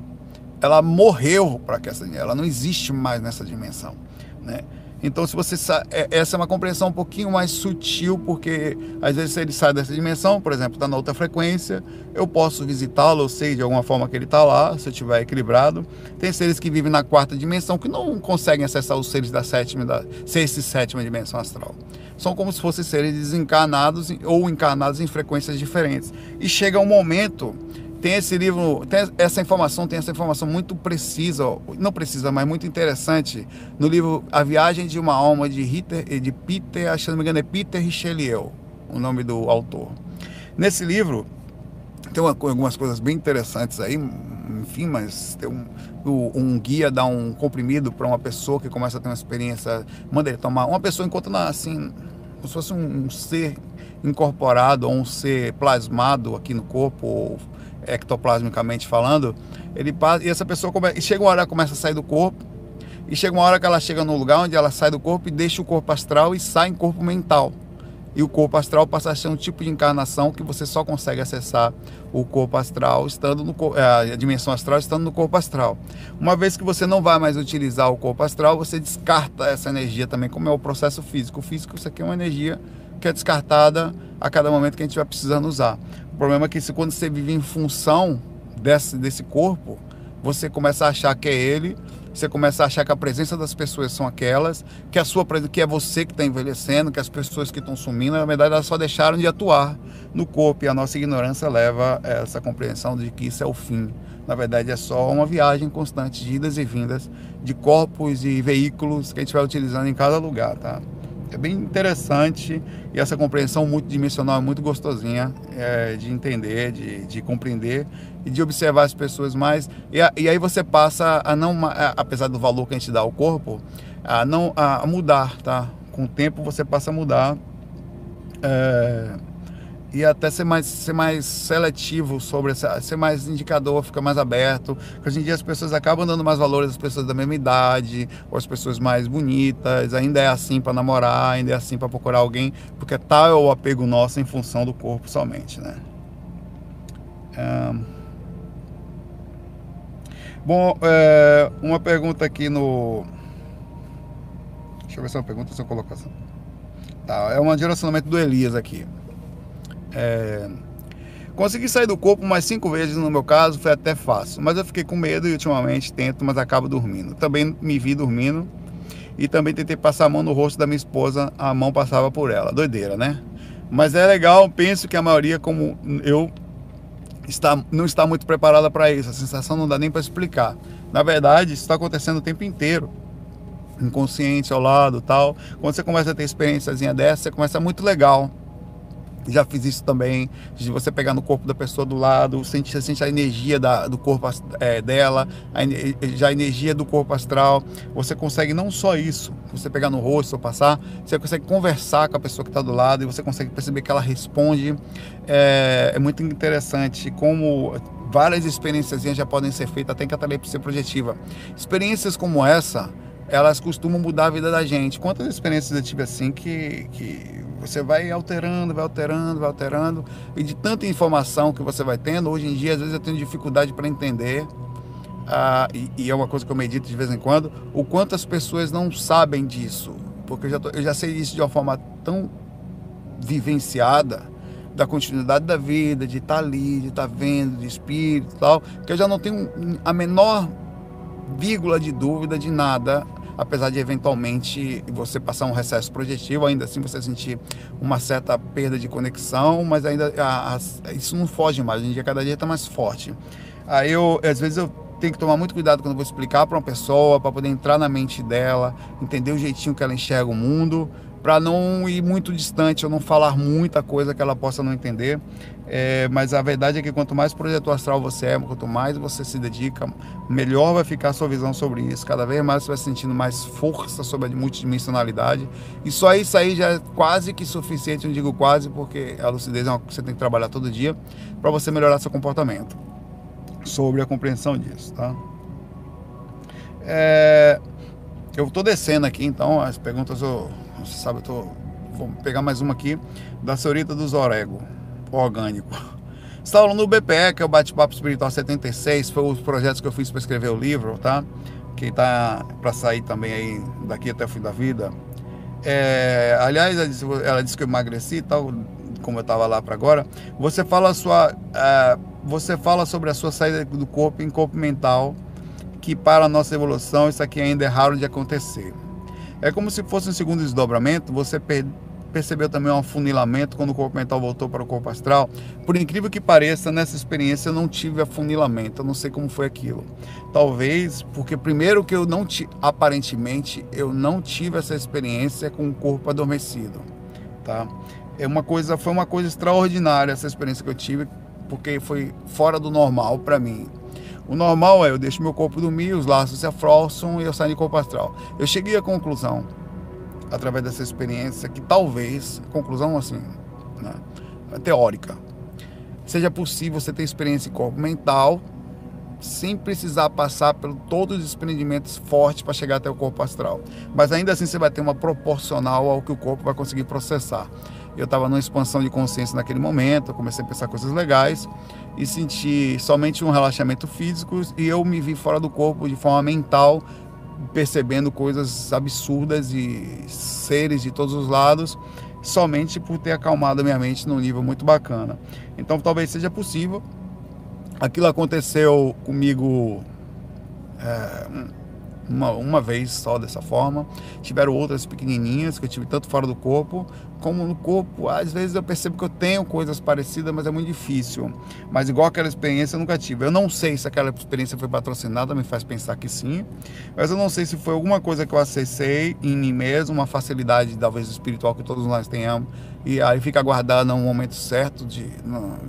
Ela morreu para essa, ela não existe mais nessa dimensão, né? Então, se você é, essa é uma compreensão um pouquinho mais sutil, porque às vezes se ele sai dessa dimensão, por exemplo, está na outra frequência, eu posso visitá-lo, eu sei de alguma forma que ele está lá, se eu estiver equilibrado. Tem seres que vivem na quarta dimensão que não conseguem acessar os seres da sétima, da sexta e sétima dimensão astral. São como se fossem seres desencarnados ou encarnados em frequências diferentes. E chega um momento tem esse livro, tem essa informação, tem essa informação muito precisa, não precisa, mas muito interessante, no livro A Viagem de uma Alma de, Ritter, de Peter, que não me engano é Peter Richelieu, o nome do autor. Nesse livro tem uma, algumas coisas bem interessantes aí, enfim, mas tem um, um guia dá um comprimido para uma pessoa que começa a ter uma experiência, manda ele tomar. Uma pessoa encontra assim, como se fosse um, um ser incorporado ou um ser plasmado aqui no corpo, ou ectoplasmicamente falando, Ele passa, e essa pessoa come, e chega uma hora começa a sair do corpo, e chega uma hora que ela chega no lugar onde ela sai do corpo e deixa o corpo astral e sai em corpo mental. E o corpo astral passa a ser um tipo de encarnação que você só consegue acessar o corpo astral estando no é, a dimensão astral estando no corpo astral. Uma vez que você não vai mais utilizar o corpo astral, você descarta essa energia também, como é o processo físico. O físico isso aqui é uma energia que é descartada a cada momento que a gente vai precisando usar. O problema é que se, quando você vive em função desse, desse corpo, você começa a achar que é ele você começa a achar que a presença das pessoas são aquelas, que a sua que é você que está envelhecendo, que as pessoas que estão sumindo, na verdade elas só deixaram de atuar no corpo e a nossa ignorância leva a essa compreensão de que isso é o fim. Na verdade é só uma viagem constante de idas e vindas de corpos e veículos que a gente vai utilizando em cada lugar, tá? É bem interessante e essa compreensão multidimensional é muito gostosinha é, de entender, de, de, compreender e de observar as pessoas mais. E, a, e aí você passa a não, a, apesar do valor que a gente dá ao corpo, a não a mudar, tá? Com o tempo você passa a mudar. É, e até ser mais, ser mais seletivo sobre essa, ser mais indicador, fica mais aberto. Porque hoje em dia as pessoas acabam dando mais valores às pessoas da mesma idade, ou às pessoas mais bonitas, ainda é assim para namorar, ainda é assim para procurar alguém, porque tal é o apego nosso em função do corpo somente, né? Bom, é, uma pergunta aqui no. Deixa eu ver se é uma pergunta ou se é uma colocação. Tá, é um direcionamento do Elias aqui. É... Consegui sair do corpo mais cinco vezes no meu caso, foi até fácil. Mas eu fiquei com medo e ultimamente tento, mas acabo dormindo. Também me vi dormindo e também tentei passar a mão no rosto da minha esposa, a mão passava por ela. Doideira, né? Mas é legal, penso que a maioria, como eu, está, não está muito preparada para isso. A sensação não dá nem para explicar. Na verdade, isso está acontecendo o tempo inteiro. Inconsciente ao lado tal. Quando você começa a ter experiências dessa, você começa muito legal já fiz isso também, de você pegar no corpo da pessoa do lado, sentir, sentir a energia da, do corpo é, dela, a, já a energia do corpo astral. Você consegue não só isso, você pegar no rosto ou passar, você consegue conversar com a pessoa que está do lado e você consegue perceber que ela responde. É, é muito interessante como várias experiências já podem ser feitas até em catalepsia projetiva. Experiências como essa, elas costumam mudar a vida da gente. Quantas experiências eu tive assim que, que você vai alterando, vai alterando, vai alterando. E de tanta informação que você vai tendo, hoje em dia, às vezes eu tenho dificuldade para entender. Ah, e, e, é uma coisa que eu medito de vez em quando, o quanto as pessoas não sabem disso. Porque eu já, tô, eu já sei isso de uma forma tão vivenciada, da continuidade da vida, de estar tá ali, de estar tá vendo, de espírito e tal, que eu já não tenho a menor vírgula de dúvida de nada apesar de eventualmente você passar um recesso projetivo, ainda assim você sentir uma certa perda de conexão, mas ainda a, a, isso não foge mais, hoje em dia cada dia está mais forte. Aí eu, às vezes eu tenho que tomar muito cuidado quando vou explicar para uma pessoa, para poder entrar na mente dela, entender o jeitinho que ela enxerga o mundo, para não ir muito distante ou não falar muita coisa que ela possa não entender. É, mas a verdade é que quanto mais projeto astral você é, quanto mais você se dedica, melhor vai ficar a sua visão sobre isso. Cada vez mais você vai sentindo mais força sobre a multidimensionalidade. E só isso aí já é quase que suficiente, não digo quase, porque a lucidez é uma que você tem que trabalhar todo dia para você melhorar seu comportamento. Sobre a compreensão disso, tá? É, eu estou descendo aqui, então as perguntas eu você sabe, eu tô, vou pegar mais uma aqui, da senhorita dos Orego, orgânico. Estava no BPE, que é o Bate-Papo Espiritual 76, foi os projetos que eu fiz para escrever o livro, tá? Que tá para sair também aí daqui até o fim da vida. É, aliás, ela disse, ela disse, que eu emagreci e tal, como eu estava lá para agora. Você fala, sua, é, você fala sobre a sua saída do corpo em corpo mental, que para a nossa evolução isso aqui ainda é raro de acontecer. É como se fosse um segundo desdobramento, você percebeu também um afunilamento quando o corpo mental voltou para o corpo astral. Por incrível que pareça, nessa experiência eu não tive afunilamento, eu não sei como foi aquilo. Talvez porque primeiro que eu não aparentemente eu não tive essa experiência com o corpo adormecido, tá? É uma coisa, foi uma coisa extraordinária essa experiência que eu tive, porque foi fora do normal para mim. O normal é eu deixo meu corpo dormir, os laços se afrouxam e eu saio de corpo astral. Eu cheguei à conclusão, através dessa experiência, que talvez, conclusão assim, né, teórica, seja possível você ter experiência em corpo mental sem precisar passar por todos os desprendimentos fortes para chegar até o corpo astral. Mas ainda assim você vai ter uma proporcional ao que o corpo vai conseguir processar. Eu estava numa expansão de consciência naquele momento, comecei a pensar coisas legais e senti somente um relaxamento físico e eu me vi fora do corpo de forma mental, percebendo coisas absurdas e seres de todos os lados, somente por ter acalmado a minha mente num nível muito bacana. Então talvez seja possível. Aquilo aconteceu comigo é, uma, uma vez só dessa forma. Tiveram outras pequenininhas que eu tive tanto fora do corpo como no corpo. Às vezes eu percebo que eu tenho coisas parecidas, mas é muito difícil. Mas igual aquela experiência eu nunca tive. Eu não sei se aquela experiência foi patrocinada, me faz pensar que sim. Mas eu não sei se foi alguma coisa que eu acessei em mim mesmo, uma facilidade talvez espiritual que todos nós tenhamos. E aí fica aguardando um momento certo de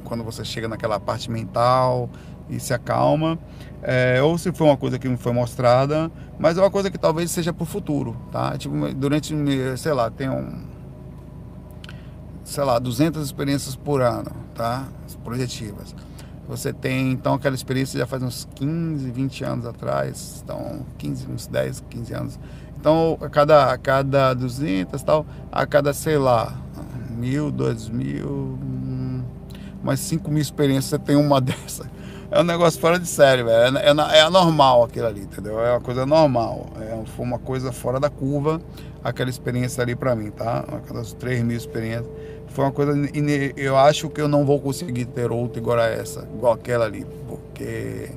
quando você chega naquela parte mental e se acalma é, ou se foi uma coisa que me foi mostrada, mas é uma coisa que talvez seja para o futuro, tá? Tipo, durante, sei lá, tem um, sei lá, 200 experiências por ano, tá? Projetivas. Você tem, então, aquela experiência já faz uns 15, 20 anos atrás, então, 15, uns 10, 15 anos. Então, a cada, a cada 200 tal, a cada, sei lá, mil, dois mil, mais 5 mil experiências, você tem uma dessa é um negócio fora de série, velho. É, é, é anormal aquilo ali, entendeu? É uma coisa normal. É, foi uma coisa fora da curva aquela experiência ali para mim, tá? Aquelas 3 mil experiências. Foi uma coisa. Eu acho que eu não vou conseguir ter outra igual a essa, igual aquela ali, porque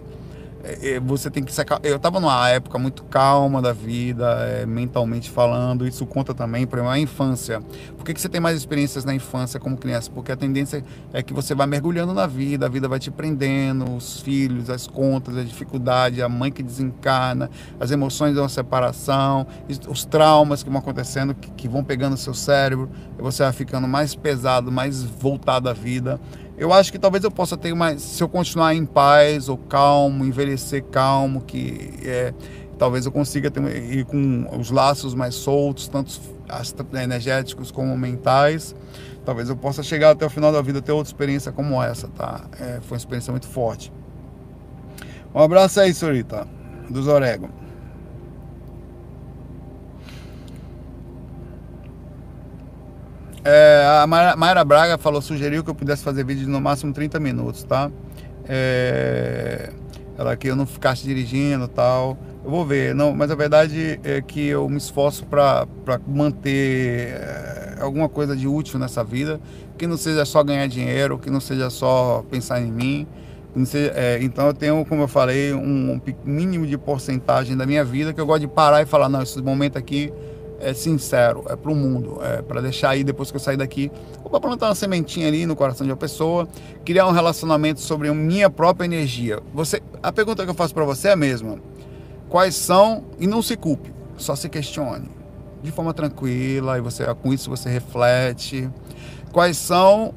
você tem que sacar. Eu estava numa época muito calma da vida, é, mentalmente falando. Isso conta também para a infância. Por que, que você tem mais experiências na infância como criança? Porque a tendência é que você vai mergulhando na vida, a vida vai te prendendo, os filhos, as contas, a dificuldade, a mãe que desencarna, as emoções uma separação, os traumas que vão acontecendo, que, que vão pegando o seu cérebro, e você vai ficando mais pesado, mais voltado à vida. Eu acho que talvez eu possa ter mais, se eu continuar em paz ou calmo, envelhecer calmo, que é, talvez eu consiga ter, ir com os laços mais soltos, tanto energéticos como mentais. Talvez eu possa chegar até o final da vida ter outra experiência como essa, tá? É, foi uma experiência muito forte. Um abraço aí, senhorita, dos Orego. É, a Mayra Braga falou, sugeriu que eu pudesse fazer vídeo de no máximo 30 minutos, tá? É, ela que eu não ficasse dirigindo tal. Eu vou ver, não, mas a verdade é que eu me esforço para manter é, alguma coisa de útil nessa vida, que não seja só ganhar dinheiro, que não seja só pensar em mim. Seja, é, então eu tenho, como eu falei, um, um mínimo de porcentagem da minha vida que eu gosto de parar e falar, não, esse momento aqui é sincero, é para o mundo, é para deixar aí depois que eu sair daqui, ou para plantar uma sementinha ali no coração de uma pessoa, criar um relacionamento sobre a minha própria energia. Você, a pergunta que eu faço para você é a mesma. Quais são e não se culpe, só se questione de forma tranquila e você com isso você reflete quais são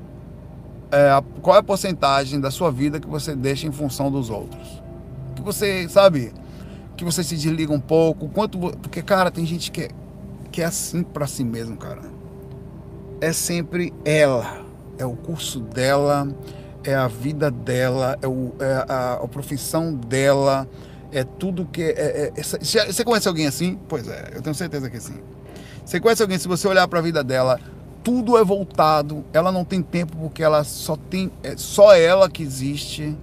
é, a, qual é a porcentagem da sua vida que você deixa em função dos outros. Que você sabe que você se desliga um pouco, quanto porque cara tem gente que é que é assim para si mesmo, cara. É sempre ela, é o curso dela, é a vida dela, é, o, é a, a, profissão dela, é tudo que. É, é, é, você conhece alguém assim? Pois é, eu tenho certeza que sim. Você conhece alguém, se você olhar para a vida dela, tudo é voltado, ela não tem tempo porque ela só tem. É só ela que existe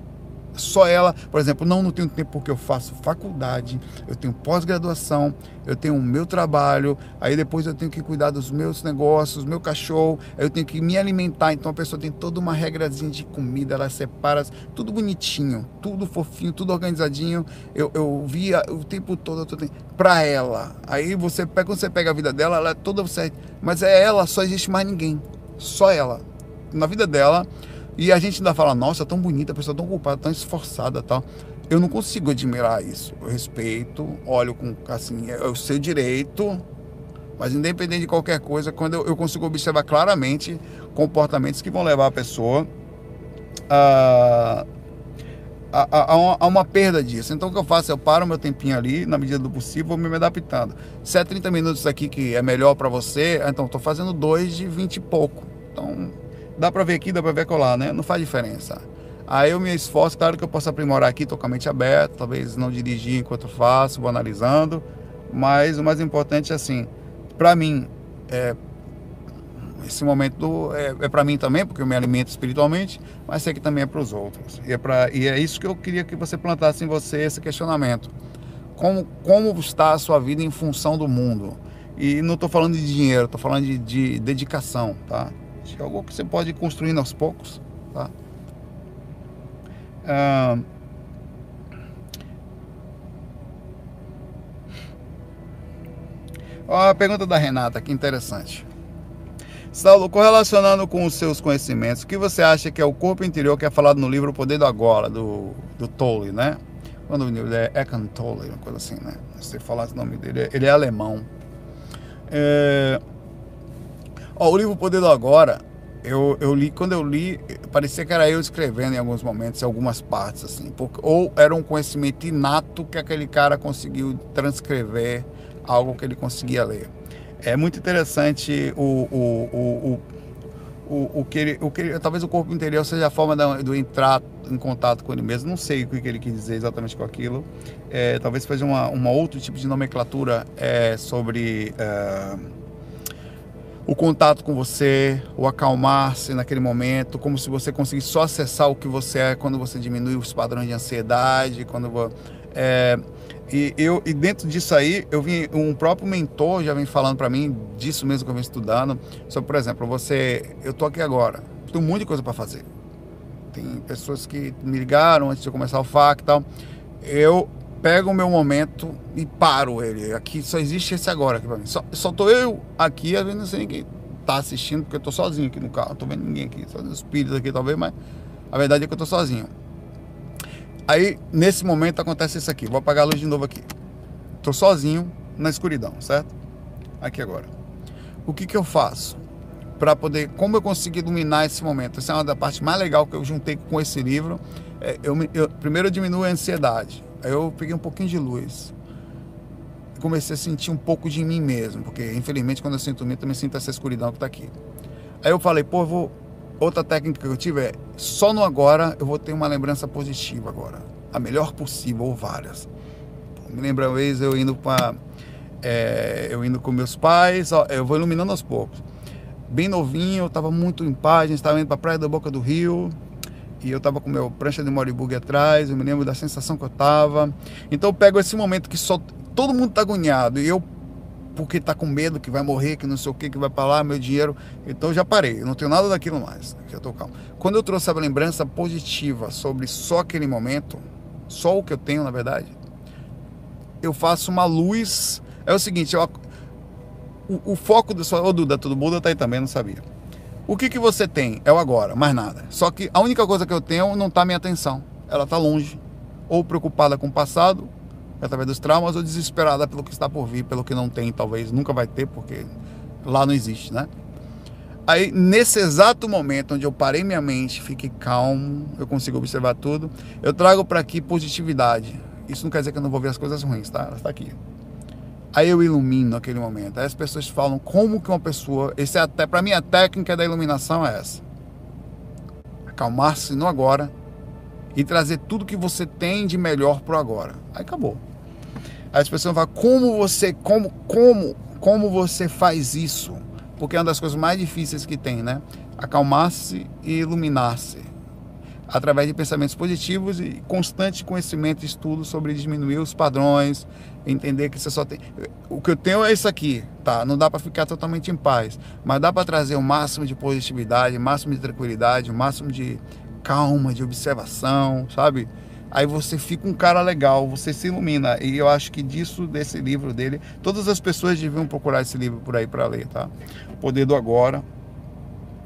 só ela, por exemplo, não, não tenho tempo porque eu faço faculdade, eu tenho pós-graduação, eu tenho o meu trabalho, aí depois eu tenho que cuidar dos meus negócios, meu cachorro, eu tenho que me alimentar, então a pessoa tem toda uma regrazinha de comida, ela separa tudo bonitinho, tudo fofinho, tudo organizadinho. Eu, eu via o tempo todo, eu para ela. Aí você pega, quando você pega a vida dela, ela é toda certa, mas é ela, só existe mais ninguém, só ela. Na vida dela, e a gente ainda fala, nossa, tão bonita, a pessoa tão ocupada, tão esforçada tal. Eu não consigo admirar isso. Eu respeito, olho com, assim, é o seu direito, mas independente de qualquer coisa, quando eu, eu consigo observar claramente comportamentos que vão levar a pessoa a, a, a, uma, a, uma, perda disso. Então o que eu faço? Eu paro meu tempinho ali, na medida do possível, vou me adaptando. Se é 30 minutos aqui que é melhor para você, então estou fazendo dois de 20 e pouco. Então Dá para ver aqui, dá para ver colar, né? Não faz diferença. Aí eu me esforço, claro que eu posso aprimorar aqui, tô com a mente aberta, talvez não dirigir enquanto faço, vou analisando, mas o mais importante é assim, para mim, é, esse momento é, é para mim também, porque eu me alimento espiritualmente, mas sei que também é para os outros. E é, pra, e é isso que eu queria que você plantasse em você, esse questionamento. Como, como está a sua vida em função do mundo? E não estou falando de dinheiro, estou falando de, de, dedicação, tá? De algo que você pode ir construindo aos poucos, tá? Ah, a pergunta da Renata, que interessante. Saulo, correlacionando com os seus conhecimentos, o que você acha que é o corpo interior que é falado no livro O Poder do Agora, do, do Tolle, né? Quando ele é Eckhart Tolle, uma coisa assim, né? Sei falar o nome dele, ele é alemão. É... Ó, o livro Poder do Agora, eu, eu li, quando eu li, parecia que era eu escrevendo em alguns momentos, em algumas partes, assim. Porque, ou era um conhecimento inato que aquele cara conseguiu transcrever algo que ele conseguia ler. É muito interessante o, o, o, o, o, que ele, o que ele, talvez o corpo interior seja a forma do, do entrar em contato com ele mesmo. Não sei o que ele quis dizer exatamente com aquilo. É, talvez seja uma, uma outro tipo de nomenclatura é, sobre é, o contato com você, o acalmar-se naquele momento, como se você conseguisse só acessar o que você é quando você diminui os padrões de ansiedade, quando é, e, eu, e dentro disso aí, eu vi um próprio mentor já vem falando para mim disso mesmo que eu venho estudando. Sobre, por exemplo, você, eu tô aqui agora, tenho um monte de coisa para fazer. Tem pessoas que me ligaram antes de eu começar o FAC e tal. Eu pego o meu momento e paro ele. Aqui só existe esse agora aqui para mim. Só, só tô eu aqui, às vezes não sei ninguém tá assistindo, porque eu tô sozinho aqui no carro. Não tô vendo ninguém aqui, só os espíritos aqui talvez, mas a verdade é que eu tô sozinho. Aí, nesse momento, acontece isso aqui. Vou apagar a luz de novo aqui. Estou sozinho na escuridão, certo? Aqui agora. O que, que eu faço? Para poder. Como eu consegui dominar esse momento? Essa é uma da parte mais legal que eu juntei com esse livro. É, eu, eu, primeiro, eu diminuo a ansiedade. Aí, eu peguei um pouquinho de luz. Comecei a sentir um pouco de mim mesmo. Porque, infelizmente, quando eu sinto mim, também sinto essa escuridão que está aqui. Aí, eu falei, pô, eu vou Outra técnica que eu tive é só no agora eu vou ter uma lembrança positiva agora. A melhor possível, ou várias. Me lembra uma vez eu indo para. É, eu indo com meus pais, ó, eu vou iluminando aos poucos. Bem novinho, eu estava muito em paz, a gente estava indo para a praia da Boca do Rio, e eu estava com meu prancha de Moribug atrás, eu me lembro da sensação que eu estava. Então eu pego esse momento que só todo mundo está agoniado e eu porque tá com medo que vai morrer, que não sei o que, que vai para lá, meu dinheiro. Então já parei, eu não tenho nada daquilo mais. Já tô calmo. Quando eu trouxe a lembrança positiva sobre só aquele momento, só o que eu tenho, na verdade, eu faço uma luz. É o seguinte, eu, o, o, foco do. Ô Duda, todo mundo tá aí também, não sabia. O que, que você tem? É o agora, mais nada. Só que a única coisa que eu tenho não tá minha atenção. Ela tá longe. Ou preocupada com o passado, através dos traumas ou desesperada pelo que está por vir, pelo que não tem, talvez nunca vai ter, porque lá não existe, né? Aí, nesse exato momento onde eu parei minha mente, fiquei calmo, eu consigo observar tudo, eu trago para aqui positividade. Isso não quer dizer que eu não vou ver as coisas ruins, tá? Ela está aqui. Aí eu ilumino aquele momento. Aí as pessoas falam como que uma pessoa, esse é até para mim a técnica da iluminação é essa. Acalmar-se no agora e trazer tudo que você tem de melhor pro agora. Aí acabou. Aí as pessoas falam, como você, como, como, como você faz isso? Porque é uma das coisas mais difíceis que tem, né? Acalmar-se e iluminar-se. Através de pensamentos positivos e constante conhecimento e estudo sobre diminuir os padrões, entender que você só tem. O que eu tenho é isso aqui, tá? Não dá para ficar totalmente em paz, mas dá para trazer o máximo de positividade, o máximo de tranquilidade, o máximo de calma, de observação, sabe? aí você fica um cara legal, você se ilumina. E eu acho que disso, desse livro dele, todas as pessoas deviam procurar esse livro por aí para ler, tá? Poder do Agora.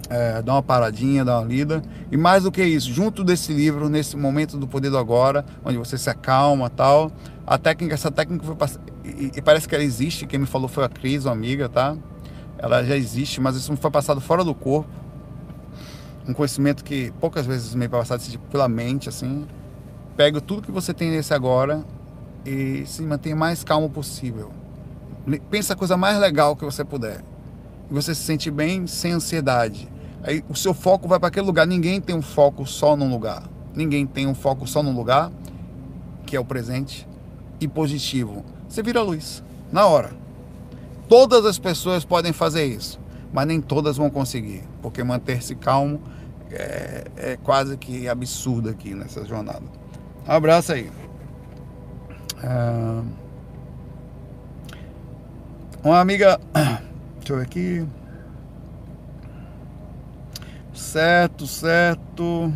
É, dá uma paradinha, dá uma lida. E mais do que isso, junto desse livro, nesse momento do Poder do Agora, onde você se acalma tal, a técnica, essa técnica foi. E, e, parece que ela existe, quem me falou foi a Cris, uma amiga, tá? Ela já existe, mas isso foi passado fora do corpo. Um conhecimento que poucas vezes me é passado assim, pela mente, assim pega tudo que você tem nesse agora e se mantenha mais calmo possível. Pensa a coisa mais legal que você puder. E você se sente bem sem ansiedade. Aí o seu foco vai para aquele lugar. Ninguém tem um foco só num lugar. ninguém tem um foco só num lugar, que é o presente, e positivo. Você vira luz, na hora. Todas as pessoas podem fazer isso, mas nem todas vão conseguir, porque manter-se calmo é, é, quase que absurdo aqui nessa jornada. Um abraço aí. É... Uma amiga. Deixa eu ver aqui. Certo, certo.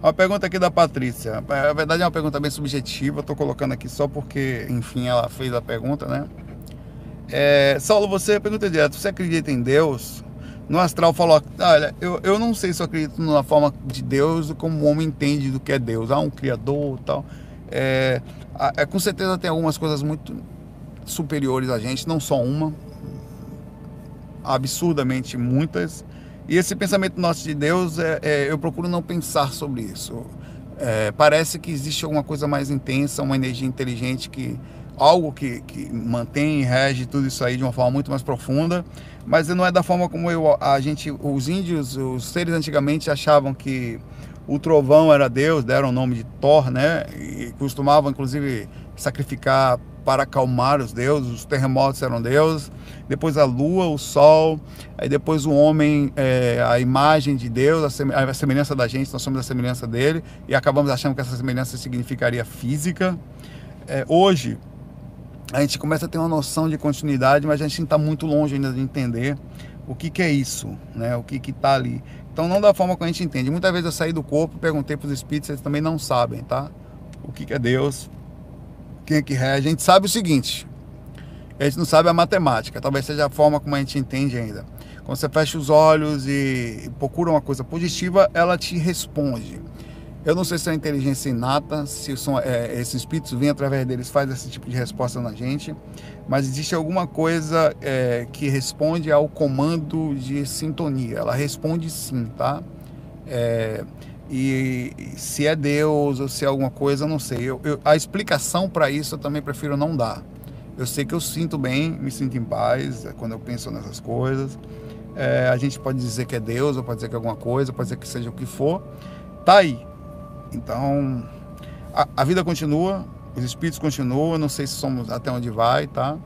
Uma pergunta aqui da Patrícia. Na verdade é uma pergunta bem subjetiva, estou colocando aqui só porque, enfim, ela fez a pergunta, né? É, Saulo, você pergunta direto, você acredita em Deus? No astral falou, olha, eu, eu não sei se eu acredito na forma de Deus como o homem entende do que é Deus. Há um criador e tal. É, é, com certeza tem algumas coisas muito superiores a gente, não só uma, absurdamente muitas. E esse pensamento nosso de Deus, é, é eu procuro não pensar sobre isso. É, parece que existe alguma coisa mais intensa, uma energia inteligente que algo que, que mantém e rege tudo isso aí de uma forma muito mais profunda, mas não é da forma como eu, a gente, os índios, os seres antigamente achavam que o trovão era Deus, deram o nome de Thor, né? E costumavam inclusive sacrificar para acalmar os deuses, os terremotos eram deuses, depois a lua, o sol, aí depois o homem, é, a imagem de Deus, a semelhança da gente, nós somos a semelhança dele, e acabamos achando que essa semelhança significaria física. É, hoje, a gente começa a ter uma noção de continuidade, mas a gente está muito longe ainda de entender o que, que é isso, né? o que está ali. Então, não da forma que a gente entende. Muitas vezes eu saí do corpo, perguntei para os espíritos, eles também não sabem, tá? O que, que é Deus, quem é que rege. A gente sabe o seguinte: a gente não sabe a matemática, talvez seja a forma como a gente entende ainda. Quando você fecha os olhos e procura uma coisa positiva, ela te responde. Eu não sei se é inteligência inata, se são, é, esses espíritos vêm através deles, faz esse tipo de resposta na gente, mas existe alguma coisa é, que responde ao comando de sintonia. Ela responde sim, tá? É, e se é Deus ou se é alguma coisa, eu não sei. Eu, eu, a explicação para isso eu também prefiro não dar. Eu sei que eu sinto bem, me sinto em paz é, quando eu penso nessas coisas. É, a gente pode dizer que é Deus, ou pode dizer que é alguma coisa, pode dizer que seja o que for. Tá aí. Então, a, a vida continua, os espíritos continuam. Não sei se somos até onde vai, tá?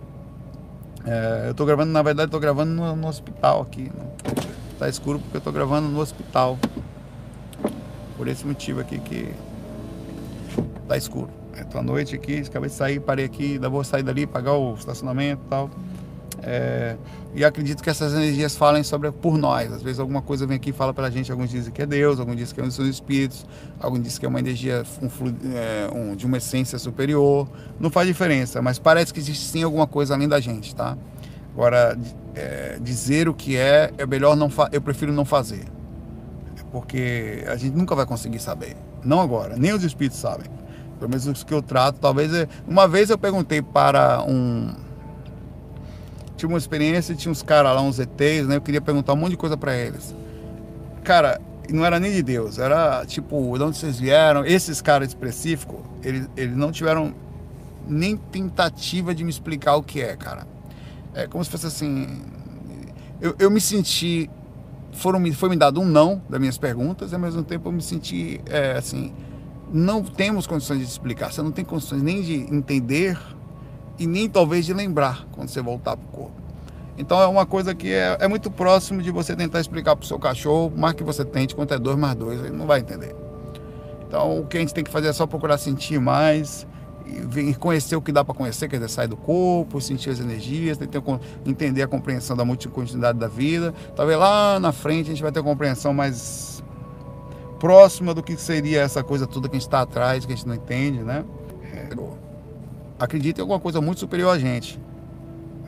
É, eu tô gravando, na verdade, tô gravando no, no hospital aqui. Né? Tá escuro porque eu tô gravando no hospital. Por esse motivo aqui que tá escuro. Estou à noite aqui, acabei de sair, parei aqui, ainda vou sair dali, pagar o estacionamento e tal. É, e acredito que essas energias falem sobre por nós. Às vezes alguma coisa vem aqui e fala para a gente. Alguns dizem que é Deus, alguns dizem que é um dos espíritos, alguns dizem que é uma energia um, é, um, de uma essência superior. Não faz diferença, mas parece que existe sim alguma coisa além da gente, tá? Agora, é, dizer o que é, é melhor não eu prefiro não fazer porque a gente nunca vai conseguir saber. Não agora, nem os espíritos sabem. Pelo menos os que eu trato, talvez. Uma vez eu perguntei para um. Tinha uma experiência, tinha uns caras lá, uns ETs, né? Eu queria perguntar um monte de coisa para eles. Cara, não era nem de Deus, era tipo, de onde vocês vieram? Esses caras específicos, eles, eles não tiveram nem tentativa de me explicar o que é, cara. É como se fosse assim. Eu, eu me senti foram, foi me dado um não das minhas perguntas e ao mesmo tempo eu me senti é, assim, não temos condições de explicar, você não tem condições nem de entender e nem talvez de lembrar quando você voltar para o corpo. Então é uma coisa que é, é muito próximo de você tentar explicar para o seu cachorro, mais que você tente, quanto é dois mais dois, ele não vai entender. Então o que a gente tem que fazer é só procurar sentir mais, e conhecer o que dá para conhecer, quer dizer, sair do corpo, sentir as energias, entender a compreensão da multicontinuidade da vida. Talvez lá na frente a gente vai ter compreensão mais próxima do que seria essa coisa toda que a gente está atrás, que a gente não entende, né? É, acredita em alguma coisa muito superior a gente,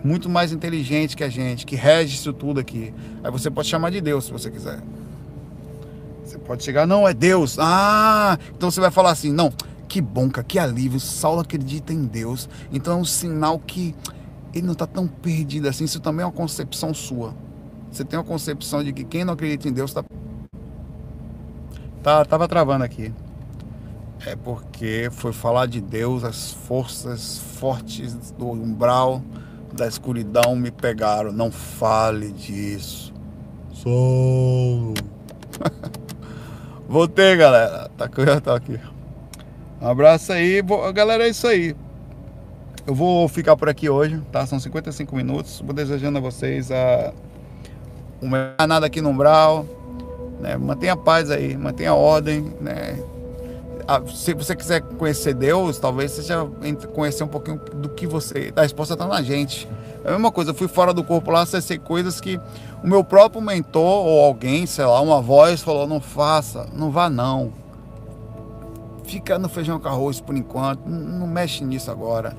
muito mais inteligente que a gente, que rege isso tudo aqui. Aí você pode chamar de Deus se você quiser. Você pode chegar, não, é Deus. Ah, então você vai falar assim, não, que bom, que alívio. Saulo acredita em Deus. Então é um sinal que ele não está tão perdido assim. Isso também é uma concepção sua. Você tem uma concepção de que quem não acredita em Deus está. Tá, tava travando aqui. É porque foi falar de Deus, as forças fortes do umbral da escuridão me pegaram. Não fale disso. Saulo. Voltei, galera. Tá que eu tô aqui. Um abraço aí. Galera, é isso aí. Eu vou ficar por aqui hoje, tá? São 55 minutos. Vou desejando a vocês a uma nada aqui no umbral. Né? Mantenha a paz aí, mantenha a ordem, né? se você quiser conhecer Deus, talvez já conhecer um pouquinho do que você. A resposta está na gente. É a mesma coisa, eu fui fora do corpo lá, acessei coisas que o meu próprio mentor ou alguém, sei lá, uma voz falou: não faça, não vá não. Fica no feijão com arroz por enquanto, não mexe nisso agora.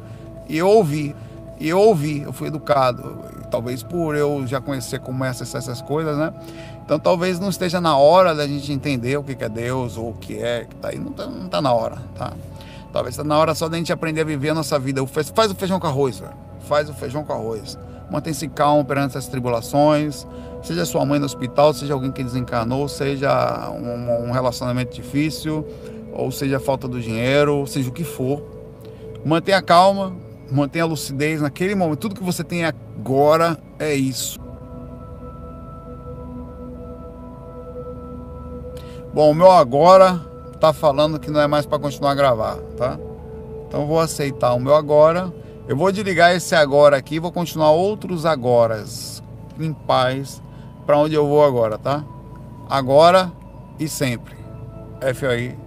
E eu ouvi, e eu ouvi, eu fui educado. Talvez por eu já conhecer como é acessar essas coisas, né? Então talvez não esteja na hora da gente entender o que é Deus ou o que é que tá aí. Não não tá na hora, tá? Talvez está na hora só da gente aprender a viver a nossa vida. Faz o feijão com arroz, velho. Faz o feijão com arroz. Mantém-se calmo perante essas tribulações. Seja sua mãe no hospital, seja alguém que desencarnou, seja um, um relacionamento difícil, ou seja falta do dinheiro, seja o que for. Mantenha calma, mantenha a lucidez naquele momento. Tudo que você tem agora é isso. Bom, o meu agora tá falando que não é mais para continuar a gravar, tá? Então vou aceitar o meu agora. Eu vou desligar esse agora aqui, vou continuar outros agoras em paz para onde eu vou agora, tá? Agora e sempre. FOI